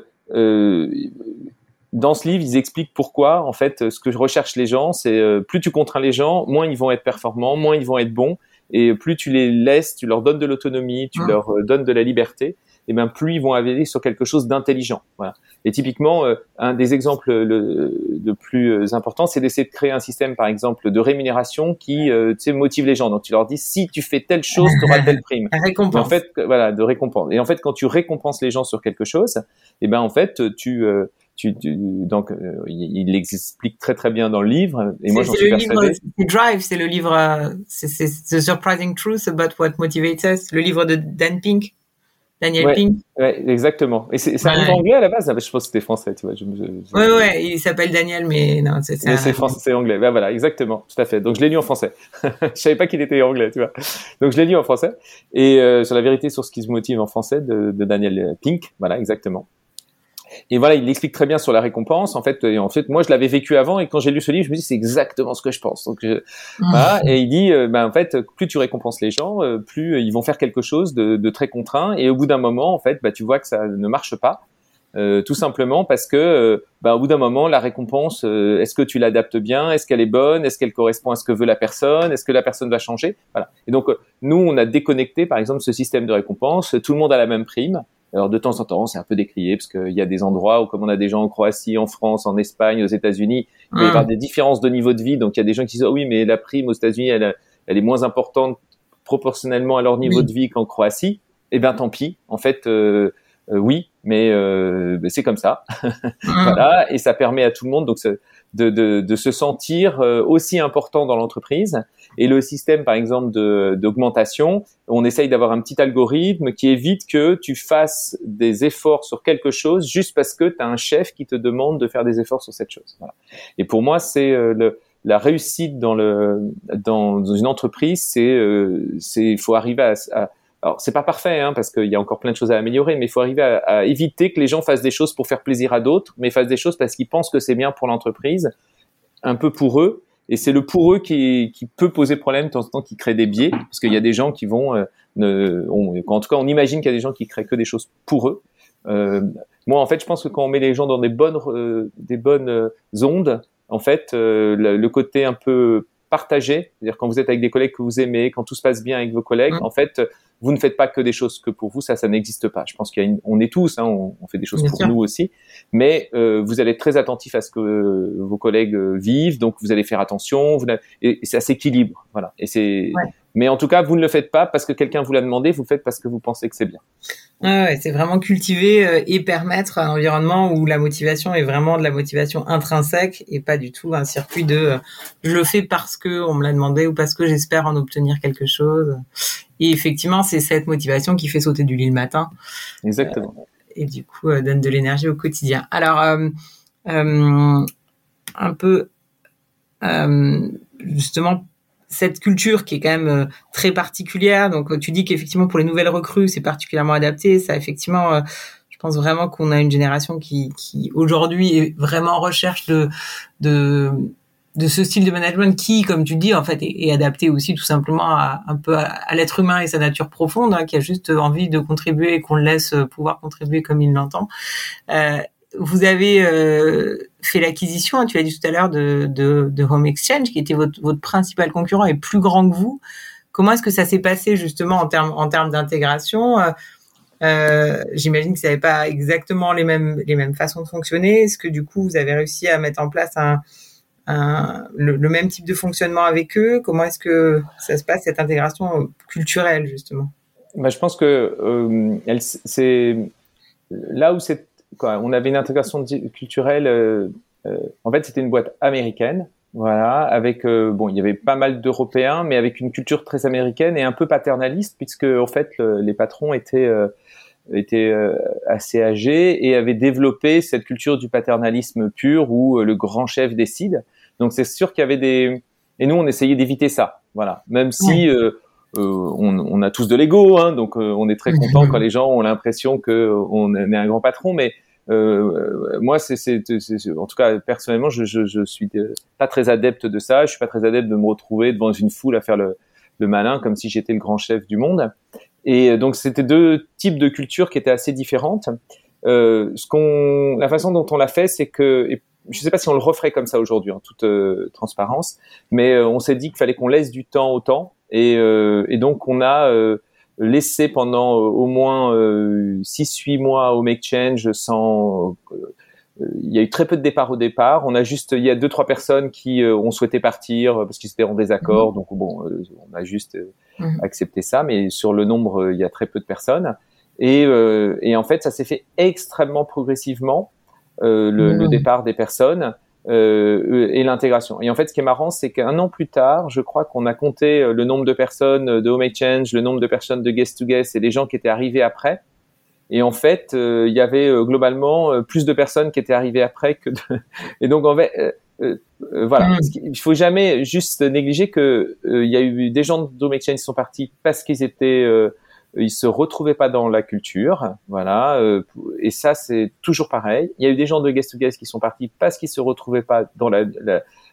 dans ce livre, ils expliquent pourquoi, en fait, ce que recherchent les gens, c'est plus tu contrains les gens, moins ils vont être performants, moins ils vont être bons, et plus tu les laisses, tu leur donnes de l'autonomie, tu ah. leur euh, donnes de la liberté, et ben plus ils vont aller sur quelque chose d'intelligent. Voilà. Et typiquement, euh, un des exemples le, le plus euh, important, c'est d'essayer de créer un système, par exemple, de rémunération qui euh, motive les gens. Donc tu leur dis si tu fais telle chose, tu auras telle prime. [laughs] récompense. en fait, voilà, de récompense. Et en fait, quand tu récompenses les gens sur quelque chose, et ben en fait, tu tu, donc euh, il, l'explique très très bien dans le livre et moi j'en suis persuadé. C'est Drive, c'est le livre, euh, c'est The Surprising Truth About What Motivates Us, le livre de Dan Pink. Daniel Pink. Ouais, exactement. Et c'est un livre anglais à la base, je pense que c'était français, tu vois. Je, ouais, ouais, il s'appelle Daniel, mais non, c'est ça. C'est français, c'est anglais. Ben, voilà, exactement, tout à fait. Donc je l'ai lu en français. [laughs] je savais pas qu'il était anglais, tu vois. Donc je l'ai lu en français. Et euh, sur la vérité sur ce qui se motive en français de, de Daniel Pink, voilà, exactement. Et voilà, il l'explique très bien sur la récompense. En fait, et en fait, moi, je l'avais vécu avant, et quand j'ai lu ce livre, je me dis c'est exactement ce que je pense. Donc, je, voilà, et il dit, euh, ben, en fait, plus tu récompenses les gens, euh, plus euh, ils vont faire quelque chose de, de, très contraint, et au bout d'un moment, en fait, bah, tu vois que ça ne marche pas. Euh, tout simplement parce que, bah, au bout d'un moment, la récompense, est-ce que tu l'adaptes bien? Est-ce qu'elle est bonne? Est-ce qu'elle correspond à ce que veut la personne? Est-ce que la personne va changer? Voilà. Et donc, nous, on a déconnecté, par exemple, ce système de récompense. Tout le monde a la même prime. Alors de temps en temps, c'est un peu décrié parce qu'il y a des endroits où, comme on a des gens en Croatie, en France, en Espagne, aux États-Unis, il y avoir hmm. des différences de niveau de vie. Donc il y a des gens qui disent oh oui, mais la prime aux États-Unis, elle, elle est moins importante proportionnellement à leur niveau de vie qu'en Croatie. Eh bien, tant pis. En fait, euh, euh, oui, mais euh, c'est comme ça. Hmm. [laughs] voilà, et ça permet à tout le monde donc de, de, de se sentir euh, aussi important dans l'entreprise et le système, par exemple, d'augmentation, on essaye d'avoir un petit algorithme qui évite que tu fasses des efforts sur quelque chose juste parce que tu as un chef qui te demande de faire des efforts sur cette chose. Voilà. Et pour moi, c'est euh, le, la réussite dans le dans, une entreprise, c'est euh, il faut arriver à, à alors c'est pas parfait hein, parce qu'il y a encore plein de choses à améliorer, mais il faut arriver à, éviter que les gens fassent des choses pour faire plaisir à d'autres, mais fassent des choses parce qu'ils pensent que c'est bien pour l'entreprise, un peu pour eux, et c'est le pour eux qui, qui, peut poser problème de temps en temps, qui crée des biais, parce qu'il y a des gens qui vont, euh, ne, en tout cas, on imagine qu'il y a des gens qui créent que des choses pour eux. Euh, moi, en fait, je pense que quand on met les gens dans des bonnes, euh, des bonnes euh, ondes, en fait, le, le, côté un peu partagé, c'est-à-dire quand vous êtes avec des collègues que vous aimez, quand tout se passe bien avec vos collègues, mmh. en fait, vous ne faites pas que des choses que pour vous, ça, ça n'existe pas. Je pense qu'il y a une, on est tous, hein, on, on, fait des choses pour nous aussi, mais euh, vous allez être très attentif à ce que euh, vos collègues euh, vivent, donc vous allez faire attention, vous et, et ça s'équilibre, voilà. Et c'est, ouais. mais en tout cas, vous ne le faites pas parce que quelqu'un vous l'a demandé, vous le faites parce que vous pensez que c'est bien. Ouais, c'est vraiment cultiver euh, et permettre un environnement où la motivation est vraiment de la motivation intrinsèque et pas du tout un circuit de euh, je le fais parce que on me l'a demandé ou parce que j'espère en obtenir quelque chose. Et effectivement, c'est cette motivation qui fait sauter du lit le matin. Exactement. Euh, et du coup, euh, donne de l'énergie au quotidien. Alors, euh, euh un peu, euh, justement, cette culture qui est quand même très particulière. Donc, tu dis qu'effectivement, pour les nouvelles recrues, c'est particulièrement adapté. Ça, effectivement, je pense vraiment qu'on a une génération qui, qui aujourd'hui est vraiment en recherche de, de de ce style de management qui, comme tu dis, en fait, est, adapté aussi tout simplement à, un peu à, l'être humain et sa nature profonde, hein, qui a juste envie de contribuer et qu'on le laisse pouvoir contribuer comme il l'entend. Euh, vous avez euh, fait l'acquisition, tu as dit tout à l'heure, de, Home Exchange, qui était votre, principal concurrent et plus grand que vous. Comment est-ce que ça s'est passé justement en termes d'intégration euh, euh J'imagine que ça n'avait pas exactement les mêmes façons de fonctionner. Est-ce que du coup vous avez réussi à mettre en place le, même type de fonctionnement avec eux? Comment est-ce que ça se passe cette intégration culturelle justement? Bah, je pense que c'est là où c'est on avait une intégration culturelle. Euh, euh, en fait, c'était une boîte américaine, voilà, avec euh, bon, il y avait pas mal d'Européens, mais avec une culture très américaine et un peu paternaliste, puisque en fait, les patrons étaient étaient assez âgés et avaient développé cette culture du paternalisme pur où le grand chef décide. Donc c'est sûr qu'il y avait des et nous on essayait d'éviter ça, voilà. Même si on, on, a tous de l'ego, hein, donc on est très content quand les gens ont l'impression que on est un grand patron, mais euh, moi, c'est, en tout cas personnellement, je, je, je, suis pas très adepte de ça. Je suis pas très adepte de me retrouver devant une foule à faire le, le malin comme si j'étais le grand chef du monde. Et donc, c'était deux types de cultures qui étaient assez différentes. Euh, ce qu'on, la façon dont on l'a fait, c'est que, et je sais pas si on le referait comme ça aujourd'hui, en toute euh, transparence, mais euh, on s'est dit qu'il fallait qu'on laisse du temps au temps. Et, euh, et donc, on a laissé pendant euh, au moins 6-8 euh, mois au Make Change sans euh, il y a eu très peu de départs au départ. On a juste, il y a deux trois personnes qui ont souhaité partir parce qu'ils étaient en désaccord. Mhm. Donc bon, on a juste mhm. accepté ça. Mais sur le nombre, il y a très peu de personnes. Et, et en fait, ça s'est fait extrêmement progressivement le, le, mhm. départ des personnes euh, et l'intégration. Et en fait, ce qui est marrant, c'est qu'un an plus tard, je crois qu'on a compté euh, le nombre de personnes euh, de Home Exchange, le nombre de personnes de Guest to Guest et les gens qui étaient arrivés après. Et en fait, euh, il y avait globalement plus de personnes qui étaient arrivées après que de... [laughs] Et donc, en fait, voilà, mm. il faut jamais juste négliger que il y a eu des gens de Home Exchange qui sont partis parce qu'ils étaient ils se retrouvaient pas dans la culture, voilà. Euh, et ça, c'est toujours pareil. Il y a eu des gens de guest to guest qui sont partis parce qu'ils se retrouvaient pas dans la,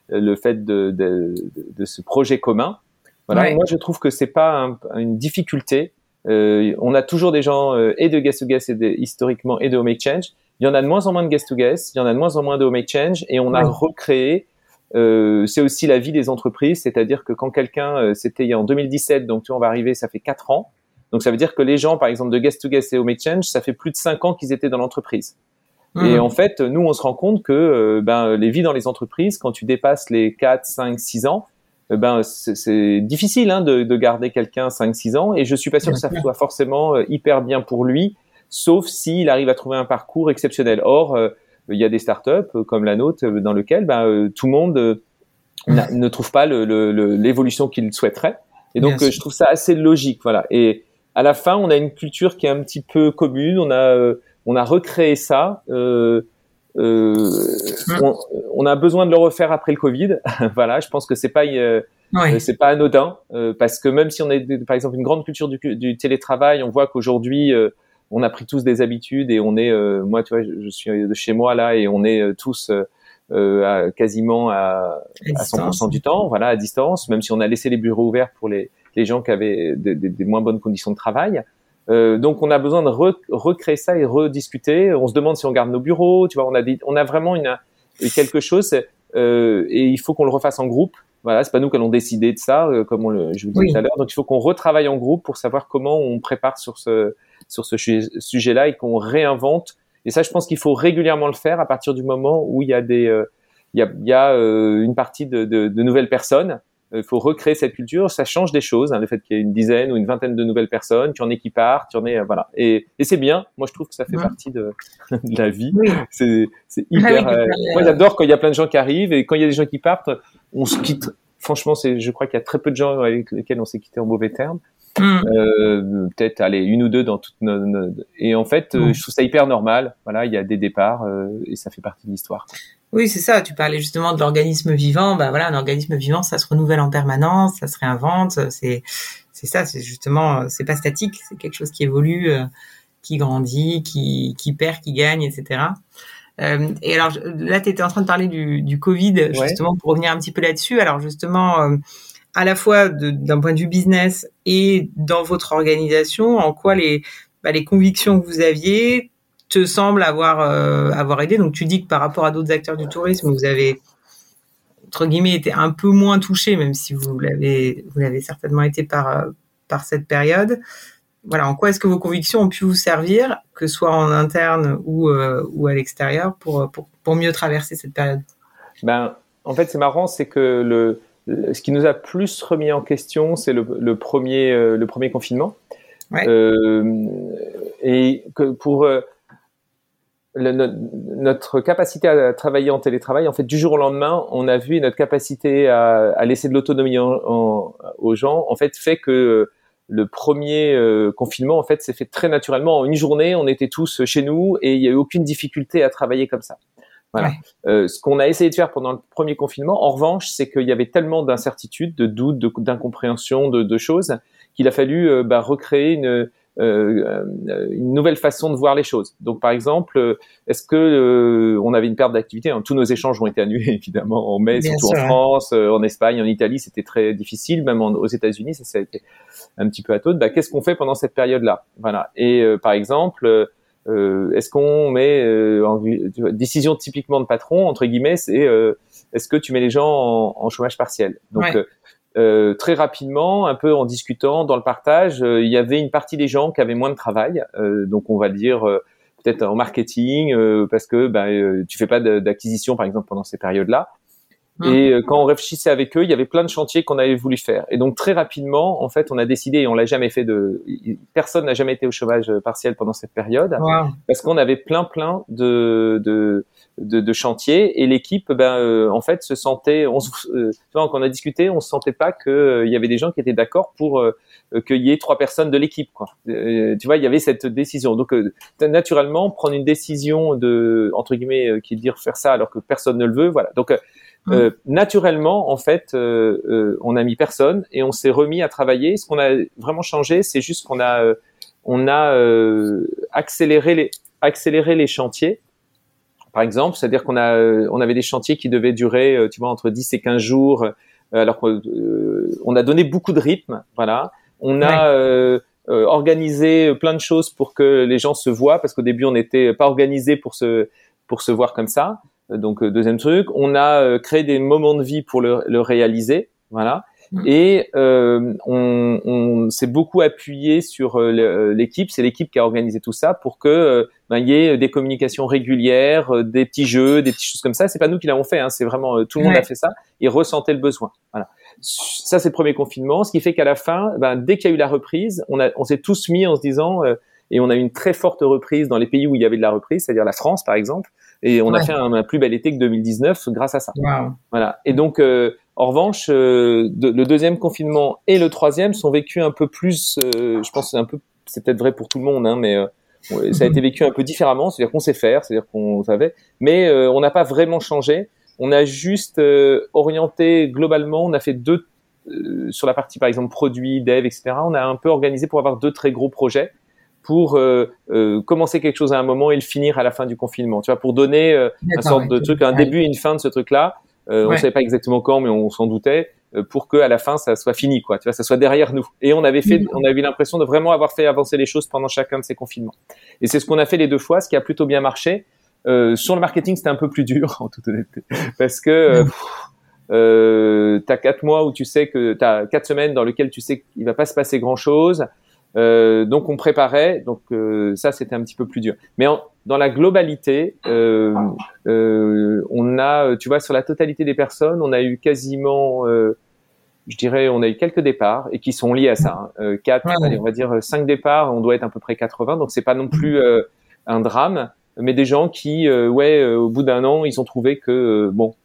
le fait de, de, de, ce projet commun. Voilà. Moi, je trouve que c'est pas une difficulté. Euh, on a toujours des gens euh, et de guest to guest et de, historiquement et de home exchange. Il y en a de moins en moins de guest to guest, il y en a de moins en moins de home exchange, et on a recréé. Euh, c'est aussi la vie des entreprises, c'est-à-dire que quand quelqu'un, c'était en 2017, donc tu vois, on va arriver, ça fait quatre ans. Donc ça veut dire que les gens, par exemple, de Guest to Guest et Home Exchange, ça fait plus de cinq ans qu'ils étaient dans l'entreprise. Et mmh. en fait, nous, on se rend compte que euh, ben, les vies dans les entreprises, quand tu dépasses les 4, 5, 6 ans, euh, ben, c'est difficile hein, de, de, garder quelqu'un 5, 6 ans. Et je suis pas sûr que ça soit forcément euh, hyper bien pour lui, sauf s'il arrive à trouver un parcours exceptionnel. Or, il y a des startups comme la nôtre dans lequel ben, tout le monde [laughs] ne trouve pas l'évolution qu'il souhaiterait. Et donc, je trouve ça assez logique. Voilà. Et à la fin, on a une culture qui est un petit peu commune. On a, euh, on a recréé ça. Euh, euh, on, a besoin de le refaire après le Covid. [laughs] voilà, je pense que c'est pas c'est pas anodin parce que même si on est par exemple une grande culture du, du télétravail, on voit qu'aujourd'hui on a pris tous des habitudes et on est moi tu vois je, suis de chez moi là et on est tous à, quasiment à, à 100% du temps voilà à distance même si on a laissé les bureaux ouverts pour les les gens qui avaient des, moins bonnes conditions de travail. Euh, donc on a besoin de recréer ça et rediscuter. On se demande si on garde nos bureaux. Tu vois, on a on a vraiment une quelque chose euh, et il faut qu'on le refasse en groupe. Voilà, c'est pas nous qui allons décider de ça, euh, comme on le, je vous disais tout à l'heure. Donc il faut qu'on retravaille en groupe pour savoir comment on prépare sur ce sur ce sujet-là et qu'on réinvente. Et ça, je pense qu'il faut régulièrement le faire à partir du moment où il y a des euh, il y a, il y a euh, une partie de, de, de nouvelles personnes il faut recréer cette culture, ça change des choses, hein, le fait qu'il y ait une dizaine ou une vingtaine de nouvelles personnes, tu en es qui partent, tu en es, voilà. Et, et c'est bien, moi je trouve que ça fait partie de, [laughs] de, la vie. C'est, ah hyper, euh, moi j'adore quand il y a plein de gens qui arrivent et quand il y a des gens qui partent, on se quitte. Franchement, c'est, je crois qu'il y a très peu de gens avec lesquels on s'est quitté en mauvais termes. Hmm. Euh, peut-être allez une ou deux dans toute nos, et en fait euh, je trouve ça hyper normal voilà il y a des départs euh, et ça fait partie de l'histoire oui, c'est ça. Tu parlais justement de l'organisme vivant. Bah voilà, un organisme vivant, ça se renouvelle en permanence, ça se réinvente. C'est c'est ça. C'est justement, c'est pas statique. C'est quelque chose qui évolue, qui grandit, qui qui perd, qui gagne, etc. et alors là, tu étais en train de parler du, du Covid, justement, pour revenir un petit peu là-dessus. Alors justement, à la fois d'un point de vue business et dans votre organisation, en quoi les, bah, les convictions que vous aviez te semblent avoir, avoir aidé. Donc tu dis que par rapport à d'autres acteurs du tourisme, vous avez entre guillemets été un peu moins touché, même si vous l'avez certainement été par par cette période. Voilà, en quoi est-ce que vos convictions ont pu vous servir, que ce soit en interne ou euh, ou à l'extérieur, pour, pour pour mieux traverser cette période? Ben, en fait, c'est marrant, c'est que le, ce qui nous a plus remis en question, c'est le, le, premier euh, le premier confinement. Ouais. Euh, et que pour notre capacité à travailler en télétravail, en fait, du jour au lendemain, on a vu notre capacité à, à laisser de l'autonomie aux gens, en fait, fait que le premier euh, confinement, en fait, s'est fait très naturellement. En une journée, on était tous chez nous et il n'y a eu aucune difficulté à travailler comme ça. Voilà. Euh, ce qu'on a essayé de faire pendant le premier confinement, en revanche, c'est qu'il y avait tellement d'incertitudes, de doutes, d'incompréhension, de, de, choses, qu'il a fallu euh, bah, recréer une, euh, euh, une nouvelle façon de voir les choses. Donc, par exemple, euh, est-ce que on avait une perte d'activité? Hein, Tous nos échanges ont été annulés, [laughs] évidemment, en mai, surtout en France, en Espagne, en Italie, c'était très difficile, même aux États-Unis, ça, ça, a été un petit peu à taux. Bah, Qu'est-ce qu'on fait pendant cette période-là? Voilà. Et par exemple, euh, est-ce qu'on met euh, en, décision typiquement de patron entre guillemets, c'est est-ce que tu mets les gens en, en chômage partiel? Donc euh, très rapidement, un peu en discutant dans le partage, euh, il y avait une partie des gens qui avaient moins de travail, euh, donc on va dire peut-être en marketing parce que ben, tu fais pas d'acquisition par exemple pendant ces périodes-là. Mmh. Et quand on réfléchissait avec eux, il y avait plein de chantiers qu'on avait voulu faire. Et donc très rapidement, en fait, on a décidé et on l'a jamais fait de. Personne n'a jamais été au chômage partiel pendant cette période parce qu'on avait plein plein de, de de, de chantier et l'équipe ben euh, en fait se sentait on euh, quand on a discuté on se sentait pas que euh, il y avait des gens qui étaient d'accord pour euh, qu'il y ait trois personnes de l'équipe quoi tu vois il y avait cette décision donc naturellement prendre une décision de entre guillemets qui dire faire ça alors que personne ne le veut voilà donc mmh. naturellement, en fait, on a mis personne et on s'est remis à travailler. Ce qu'on a vraiment changé, c'est juste qu'on a, on a accéléré les, accéléré les chantiers par exemple, c'est-à-dire qu'on a, euh, on avait des chantiers qui devaient durer, euh, tu vois, entre 10 et 15 jours, euh, alors qu'on a donné beaucoup de rythme, voilà. On a organisé plein de choses pour que les gens se voient, parce qu'au début on n'était pas organisé pour se pour se voir comme ça. Donc deuxième truc, on a créé des moments de vie pour le, le réaliser, voilà. Mm. Et euh, on, on s'est beaucoup appuyé sur euh, euh, l'équipe. C'est l'équipe qui a organisé tout ça pour que ben, y ait des communications régulières, des petits jeux, des petites choses comme ça. C'est pas nous qui l'avons fait. Hein, c'est vraiment tout le monde a fait ça et ressentait le besoin. Voilà. Ça c'est le premier confinement. Ce qui fait qu'à la fin, ben, dès qu'il y a eu la reprise, on, a, on s'est tous mis en se disant et on a eu une très forte reprise dans les pays où il y avait de la reprise, c'est-à-dire la France par exemple. Et on a fait un, plus bel été que 2019 grâce à ça. Voilà. Et donc, euh, en revanche, euh, le deuxième confinement et le troisième sont vécus un peu plus. Euh, je pense c'est un peu, c'est peut-être vrai pour tout le monde, hein, mais ça a été vécu un peu différemment. C'est-à-dire qu'on sait faire, c'est-à-dire qu'on savait, mais on n'a pas vraiment changé. On a juste orienté globalement. On a fait deux sur la partie par exemple produits, dev, etc. On a un peu organisé pour avoir deux très gros projets pour euh, euh, commencer quelque chose à un moment et le finir à la fin du confinement. Tu vois, pour donner euh, un sorte de truc, un début et une fin de ce truc-là. Euh, On ne savait pas exactement quand, mais on s'en doutait pour que à la fin ça soit fini, quoi. Tu vois, ça soit derrière nous. Et on avait fait, on avait eu l'impression de vraiment avoir fait avancer les choses pendant chacun de ces confinements. Et c'est ce qu'on a fait les deux fois, ce qui a plutôt bien marché. Euh, sur le marketing, c'était un peu plus dur, [laughs] en toute honnêteté, parce que euh, t'as quatre mois où tu sais que t'as quatre semaines dans lesquelles tu sais qu'il va pas se passer grand chose. Euh, donc on préparait, donc euh, ça c'était un petit peu plus dur. Mais dans la globalité, euh, euh, on a, tu vois, sur la totalité des personnes, on a eu quasiment, euh, je dirais, on a eu quelques départs et qui sont liés à ça. Hein. quatre, allez, on va dire cinq départs, on doit être à peu près 80, donc c'est pas non plus un drame, mais des gens qui, ouais, au bout d'un an, ils ont trouvé que bon,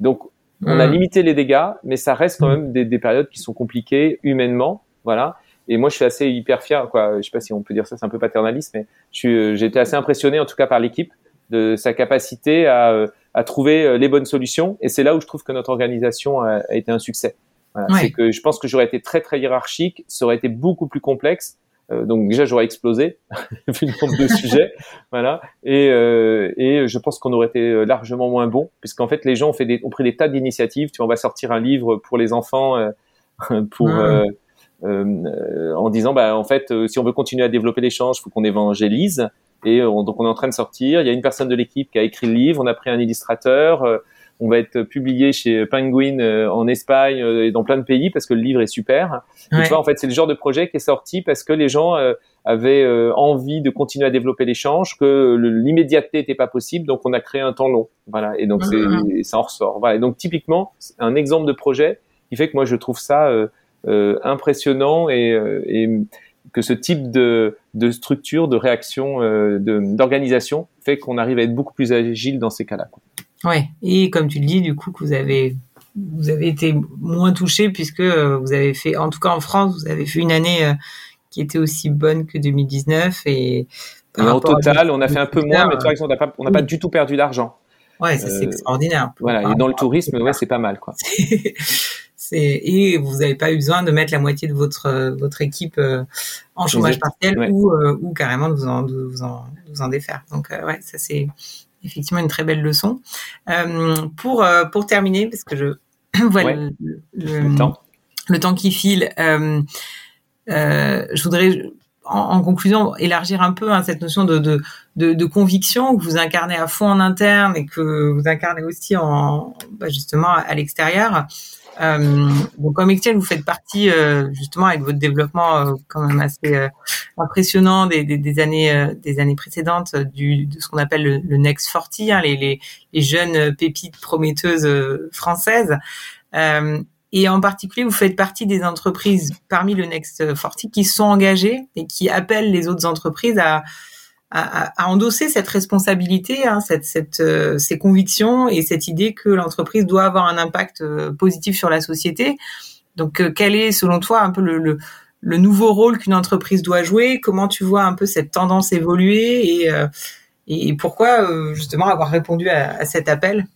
donc on a limité les dégâts, mais ça reste quand même des, des périodes qui sont compliquées humainement, voilà. Et moi, je suis assez hyper fier, quoi. Je sais pas si on peut dire ça, c'est un peu paternaliste, mais j'ai été assez impressionné, en tout cas, par l'équipe, de sa capacité à, euh, à trouver euh, les bonnes solutions. Et c'est là où je trouve que notre organisation a, a été un succès. Voilà. C'est que je pense que j'aurais été très très hiérarchique, ça aurait été beaucoup plus complexe. Euh, donc déjà j'aurais explosé [laughs] vu le nombre de sujets, [laughs] voilà. Et, euh, et je pense qu'on aurait été largement moins bon, puisqu'en fait les gens ont fait des, ont pris des tas d'initiatives. Tu vois, on va sortir un livre pour les enfants, [laughs] pour mmh. En disant bah en fait si on veut continuer à développer l'échange, il faut qu'on évangélise. Et donc on est en train de sortir. Il y a une personne de l'équipe qui a écrit le livre. On a pris un illustrateur on va être publié chez Penguin euh, en Espagne euh, et dans plein de pays parce que le livre est super. tu vois, en fait, c'est le genre de projet qui est sorti parce que les gens euh, avaient envie de continuer à développer l'échange, que l'immédiateté n'était pas possible, donc on a créé un temps long. Voilà, et donc c'est, ça en ressort. Voilà, et donc typiquement, un exemple de projet qui fait que moi je trouve ça impressionnant et, et que ce type de, de structure, de réaction, d'organisation fait qu'on arrive à être beaucoup plus agile dans ces cas-là. Ouais. Et comme tu le dis, du coup, que vous avez vous avez été moins touché puisque euh, vous avez fait, en tout cas en France, vous avez fait une année euh, qui était aussi bonne que 2019 et. et en total, on a fait un peu moins, mais par exemple, on n'a pas, pas du tout perdu d'argent. Ouais, ça c'est euh, extraordinaire. Voilà, et dans le tourisme, ouais, c'est pas mal, quoi. [laughs] c'est et vous n'avez pas eu besoin de mettre la moitié de votre votre équipe en chômage partiel ou ou carrément de vous en de vous en, de vous en défaire. Donc ouais, ça c'est effectivement une très belle leçon. Euh, pour euh, pour terminer, parce que je [clears throat] vois le, le, temps. le, temps. qui file, euh, euh je voudrais en, conclusion élargir un peu hein, cette notion de, de, de, de, conviction que vous incarnez à fond en interne et que vous incarnez aussi en bah, justement à l'extérieur. Euh, donc comme Etienne, vous faites partie euh, justement avec votre développement euh, quand même assez euh, impressionnant des, des, des années des années précédentes du de ce qu'on appelle le, Next 40, hein, les, les, les, jeunes pépites prometteuses françaises. Et en particulier, vous faites partie des entreprises parmi le Next 40 qui sont engagées et qui appellent les autres entreprises à endosser cette responsabilité, hein, cette, cette, euh, ces convictions et cette idée que l'entreprise doit avoir un impact euh, positif sur la société. Donc, euh, quel est, selon toi, un peu le, nouveau rôle qu'une entreprise doit jouer? Comment tu vois un peu cette tendance évoluer et, pourquoi justement avoir répondu à cet appel?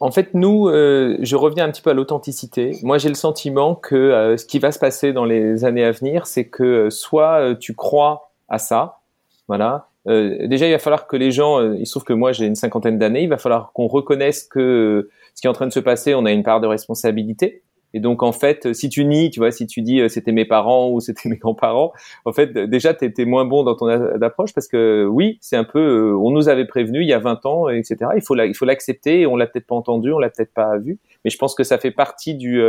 En fait, nous, je reviens un petit peu à l'authenticité. Moi, j'ai le sentiment que ce qui va se passer dans les années à venir, c'est que soit tu crois à ça, voilà. Euh, déjà, il va falloir que les gens, euh, il se trouve que moi j'ai une cinquantaine d'années, il va falloir qu'on reconnaisse que ce qui est en train de se passer, on a une part de responsabilité. Et donc en fait, si tu nies, tu vois, si tu dis euh, c'était mes parents ou c'était mes grands-parents, en fait déjà tu étais moins bon dans ton approche parce que oui, c'est un peu, on nous avait prévenu il y a 20 ans, etc. Il faut il faut l'accepter. On l'a peut-être pas entendu, on l'a peut-être pas vu, mais je pense que ça fait partie du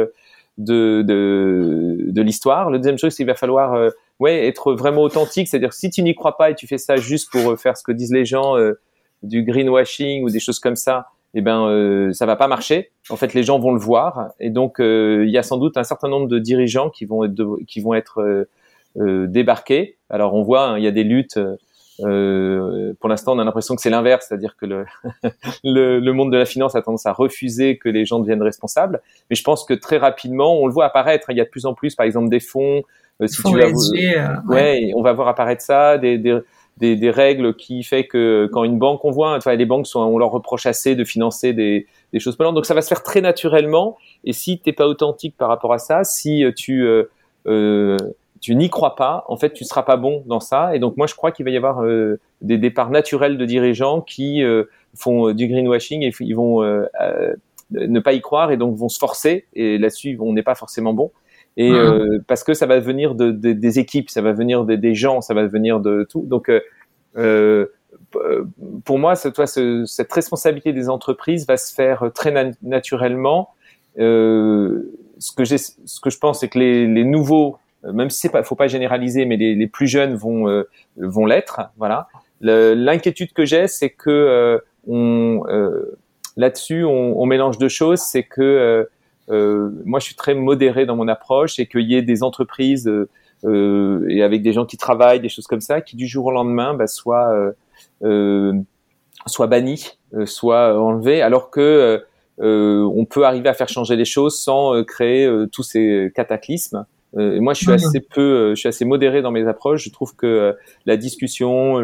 de de, de l'histoire. Le deuxième chose, c'est qu'il va falloir ouais, être vraiment authentique. C'est-à-dire, si tu n'y crois pas et tu fais ça juste pour euh, faire ce que disent les gens, euh, du greenwashing ou des choses comme ça, eh ben, euh, ça va pas marcher. En fait, les gens vont le voir, et donc euh, il y a sans doute un certain nombre de dirigeants qui vont être, qui vont être débarqués. Alors, on voit, hein, il y a des luttes. pour l'instant, on a l'impression que c'est l'inverse, c'est-à-dire que le, [laughs] le, le, monde de la finance a tendance à refuser que les gens deviennent responsables. Mais je pense que très rapidement, on le voit apparaître. Il y a de plus en plus, par exemple, des fonds euh, si tu euh, ouais, on va voir apparaître ça, des, des, des, des, règles qui fait que quand une banque, on voit, enfin, les banques sont, on leur reproche assez de financer des, des choses polluantes. Donc ça va se faire très naturellement. Et si t'es pas authentique par rapport à ça, si tu euh, euh tu n'y crois pas, en fait, tu seras pas bon dans ça. Et donc moi, je crois qu'il va y avoir euh, des départs naturels de dirigeants qui font du greenwashing et ils vont ne pas y croire et donc vont se forcer. Et là-dessus, on n'est pas forcément bon et euh, parce que ça va venir de, de, des équipes, ça va venir des, des gens, ça va venir de tout. Donc, euh, euh pour moi, toi, ce, cette responsabilité des entreprises va se faire très naturellement. Euh, ce que j'ai, ce que je pense, c'est que les, les nouveaux, même si c'est pas, faut pas généraliser, mais les, les plus jeunes vont euh, vont l'être. Voilà. L'inquiétude que j'ai, c'est que on là-dessus, on, on, mélange deux choses. C'est que euh, moi, je suis très modéré dans mon approche et qu'il y ait des entreprises euh, euh, et avec des gens qui travaillent, des choses comme ça, qui du jour au lendemain bah, soient soit bannis, soit enlevés, alors que on peut arriver à faire changer les choses sans créer tous ces cataclysmes. et moi, je suis assez peu, je suis assez modéré dans mes approches. Je trouve que la discussion,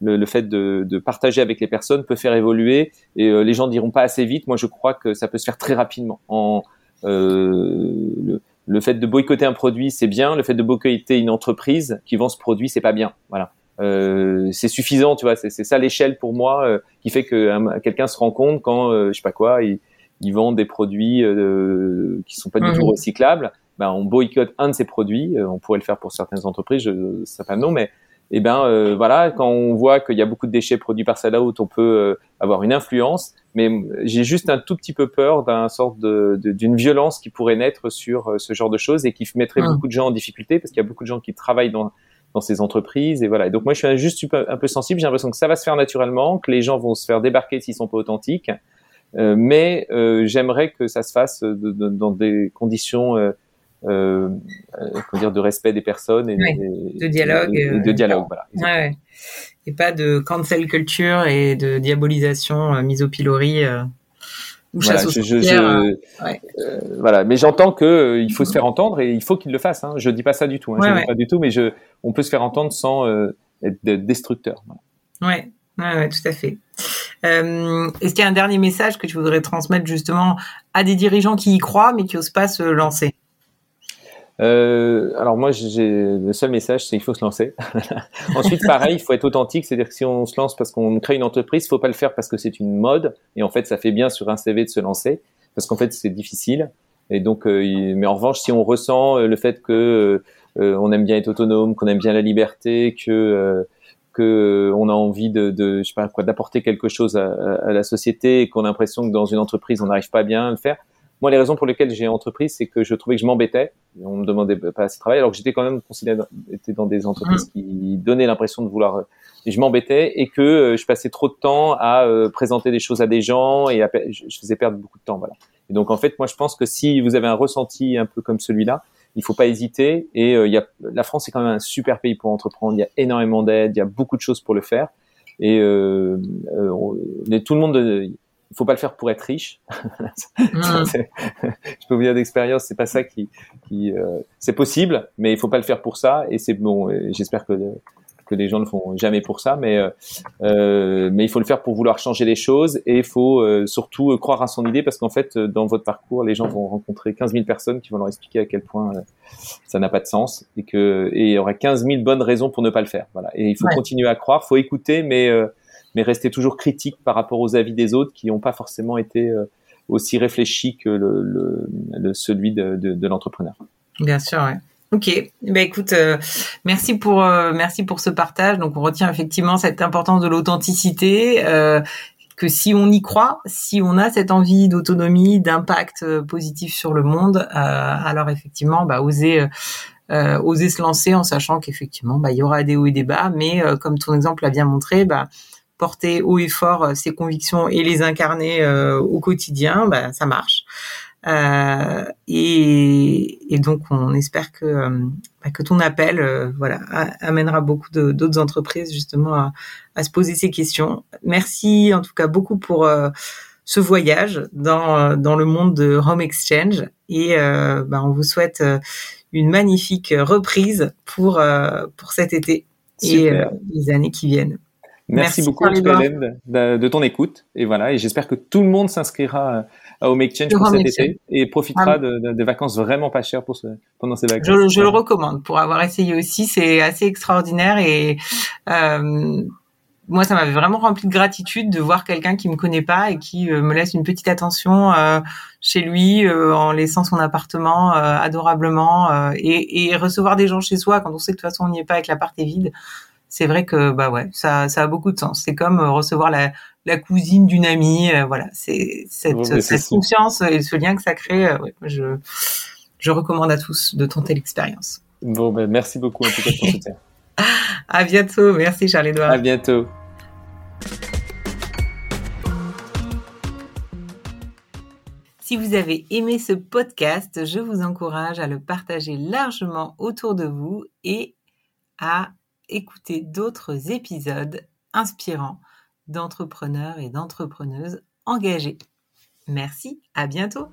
le, le, fait de, de, partager avec les personnes peut faire évoluer et euh, les gens diront pas assez vite. Moi, je crois que ça peut se faire très rapidement. En, euh, le fait de boycotter un produit, c'est bien. Le fait de boycotter une entreprise qui vend ce produit, c'est pas bien. Voilà. Euh, c'est suffisant, tu vois. C'est ça l'échelle pour moi euh, qui fait que quelqu'un se rend compte quand, euh, je sais pas quoi, ils il vendent des produits euh, qui sont pas du tout mhm. recyclables. Ben, on boycotte un de ces produits. on pourrait le faire pour certaines entreprises, je ne sais pas non, mais et eh ben euh, voilà, quand on voit qu'il y a beaucoup de déchets produits par Salaout, on peut euh, avoir une influence. Mais j'ai juste un tout petit peu peur d'un sorte de, d'une violence qui pourrait naître sur euh, ce genre de choses et qui mettrait mmh. beaucoup de gens en difficulté parce qu'il y a beaucoup de gens qui travaillent dans dans ces entreprises et voilà. Et donc moi je suis juste un peu sensible. J'ai l'impression que ça va se faire naturellement, que les gens vont se faire débarquer s'ils sont pas authentiques. mais j'aimerais que ça se fasse dans des conditions euh, euh dire, de respect des personnes et, de dialogue. de, dialogue, voilà. Ouais, et pas de cancel culture et de diabolisation euh, mise au pilori. Euh, ou voilà, chasse je, je, ouais. voilà, mais j'entends que il faut se faire entendre et il faut qu'il le fasse. Hein. Je dis pas ça du tout. Hein. je dis pas du tout, mais je, on peut se faire entendre sans être destructeur. Ouais, ouais, tout à fait. Euh, Est-ce qu'il y a un dernier message que tu voudrais transmettre justement à des dirigeants qui y croient mais qui n'osent pas se lancer? Euh, alors moi, le seul message, c'est qu'il faut se lancer. [laughs] Ensuite, pareil, il faut être authentique, c'est-à-dire que si on se lance parce qu'on crée une entreprise, il faut pas le faire parce que c'est une mode. Et en fait, ça fait bien sur un CV de se lancer, parce qu'en fait, c'est difficile. Et donc, euh, mais en revanche, si on ressent euh, le fait que euh, on aime bien être autonome, qu'on aime bien la liberté, que que on a envie de, de je sais pas quoi, d'apporter quelque chose à, à la société, et qu'on a l'impression que dans une entreprise, on n'arrive pas bien à le faire, moi, les raisons pour lesquelles j'ai entrepris, c'est que je trouvais que je m'embêtais. On me demandait pas assez de travail, alors que j'étais quand même considéré était dans des entreprises mmh. qui donnaient l'impression de vouloir. Et je m'embêtais et que euh, je passais trop de temps à euh, présenter des choses à des gens et je faisais perdre beaucoup de temps. Voilà. Et donc en fait, moi, je pense que si vous avez un ressenti un peu comme celui-là, il faut pas hésiter. Et euh, y a, la France est quand même un super pays pour entreprendre. Il y a énormément d'aide, il y a beaucoup de choses pour le faire. Et euh, tout le monde il faut pas le faire pour être riche. [laughs] Mmh. je peux vous dire d'expérience, c'est pas ça qui, qui euh, c'est possible, mais il faut pas le faire pour ça. Et c'est bon. J'espère que que les gens ne le font jamais pour ça, mais euh, euh, mais il faut le faire pour vouloir changer les choses et il faut euh, surtout croire à son idée parce qu'en fait, dans votre parcours, les gens vont rencontrer 15 000 personnes qui vont leur expliquer à quel point ça n'a pas de sens et que et il y aura 15 000 bonnes raisons pour ne pas le faire. Voilà. Et il faut continuer à croire, faut écouter, mais mais rester toujours critique par rapport aux avis des autres qui n'ont pas forcément été euh, aussi réfléchis que le, celui de, l'entrepreneur. Bien sûr, ouais. Ok, ben écoute, euh, merci pour euh, merci pour ce partage. Donc on retient effectivement cette importance de l'authenticité, que si on y croit, si on a cette envie d'autonomie, d'impact positif sur le monde, alors effectivement, bah, oser oser se lancer en sachant qu'effectivement, bah, il y aura des hauts et des bas, mais comme ton exemple l'a bien montré, bah porter haut et fort euh, ses convictions et les incarner euh, au quotidien, bah, ça marche. Euh, et, et, donc on espère que bah, que ton appel voilà amènera beaucoup d'autres entreprises justement à, à, se poser ces questions. Merci en tout cas beaucoup pour ce voyage dans dans le monde de Home Exchange et bah, on vous souhaite une magnifique reprise pour pour cet été et les années qui viennent. Merci, beaucoup, Hélène, de, ton écoute. Et voilà, et j'espère que tout le monde s'inscrira à Home Exchange pour cet été et profitera ah de, vacances vraiment pas chères pour ce, pendant ces vacances. Je, je le recommande pour avoir essayé aussi. C'est assez extraordinaire et euh, moi, ça m'avait vraiment rempli de gratitude de voir quelqu'un qui me connaît pas et qui euh, me laisse une petite attention euh, chez lui euh, en laissant son appartement adorablement et, et, recevoir des gens chez soi quand on sait que de toute façon on n'y est pas avec l'appart est vide c'est vrai que bah ouais, ça, ça a beaucoup de sens. C'est comme euh, recevoir la, la cousine d'une amie, euh, voilà. C'est cette, cette confiance et ce lien que ça crée. Euh, je, je recommande à tous de tenter l'expérience. Bon, ben, merci beaucoup en tout cas pour soutien. [laughs] à bientôt. Merci Charles-Édouard. À bientôt. Si vous avez aimé ce podcast, je vous encourage à le partager largement autour de vous et à écouter d'autres épisodes inspirants d'entrepreneurs et d'entrepreneuses engagés. Merci, à bientôt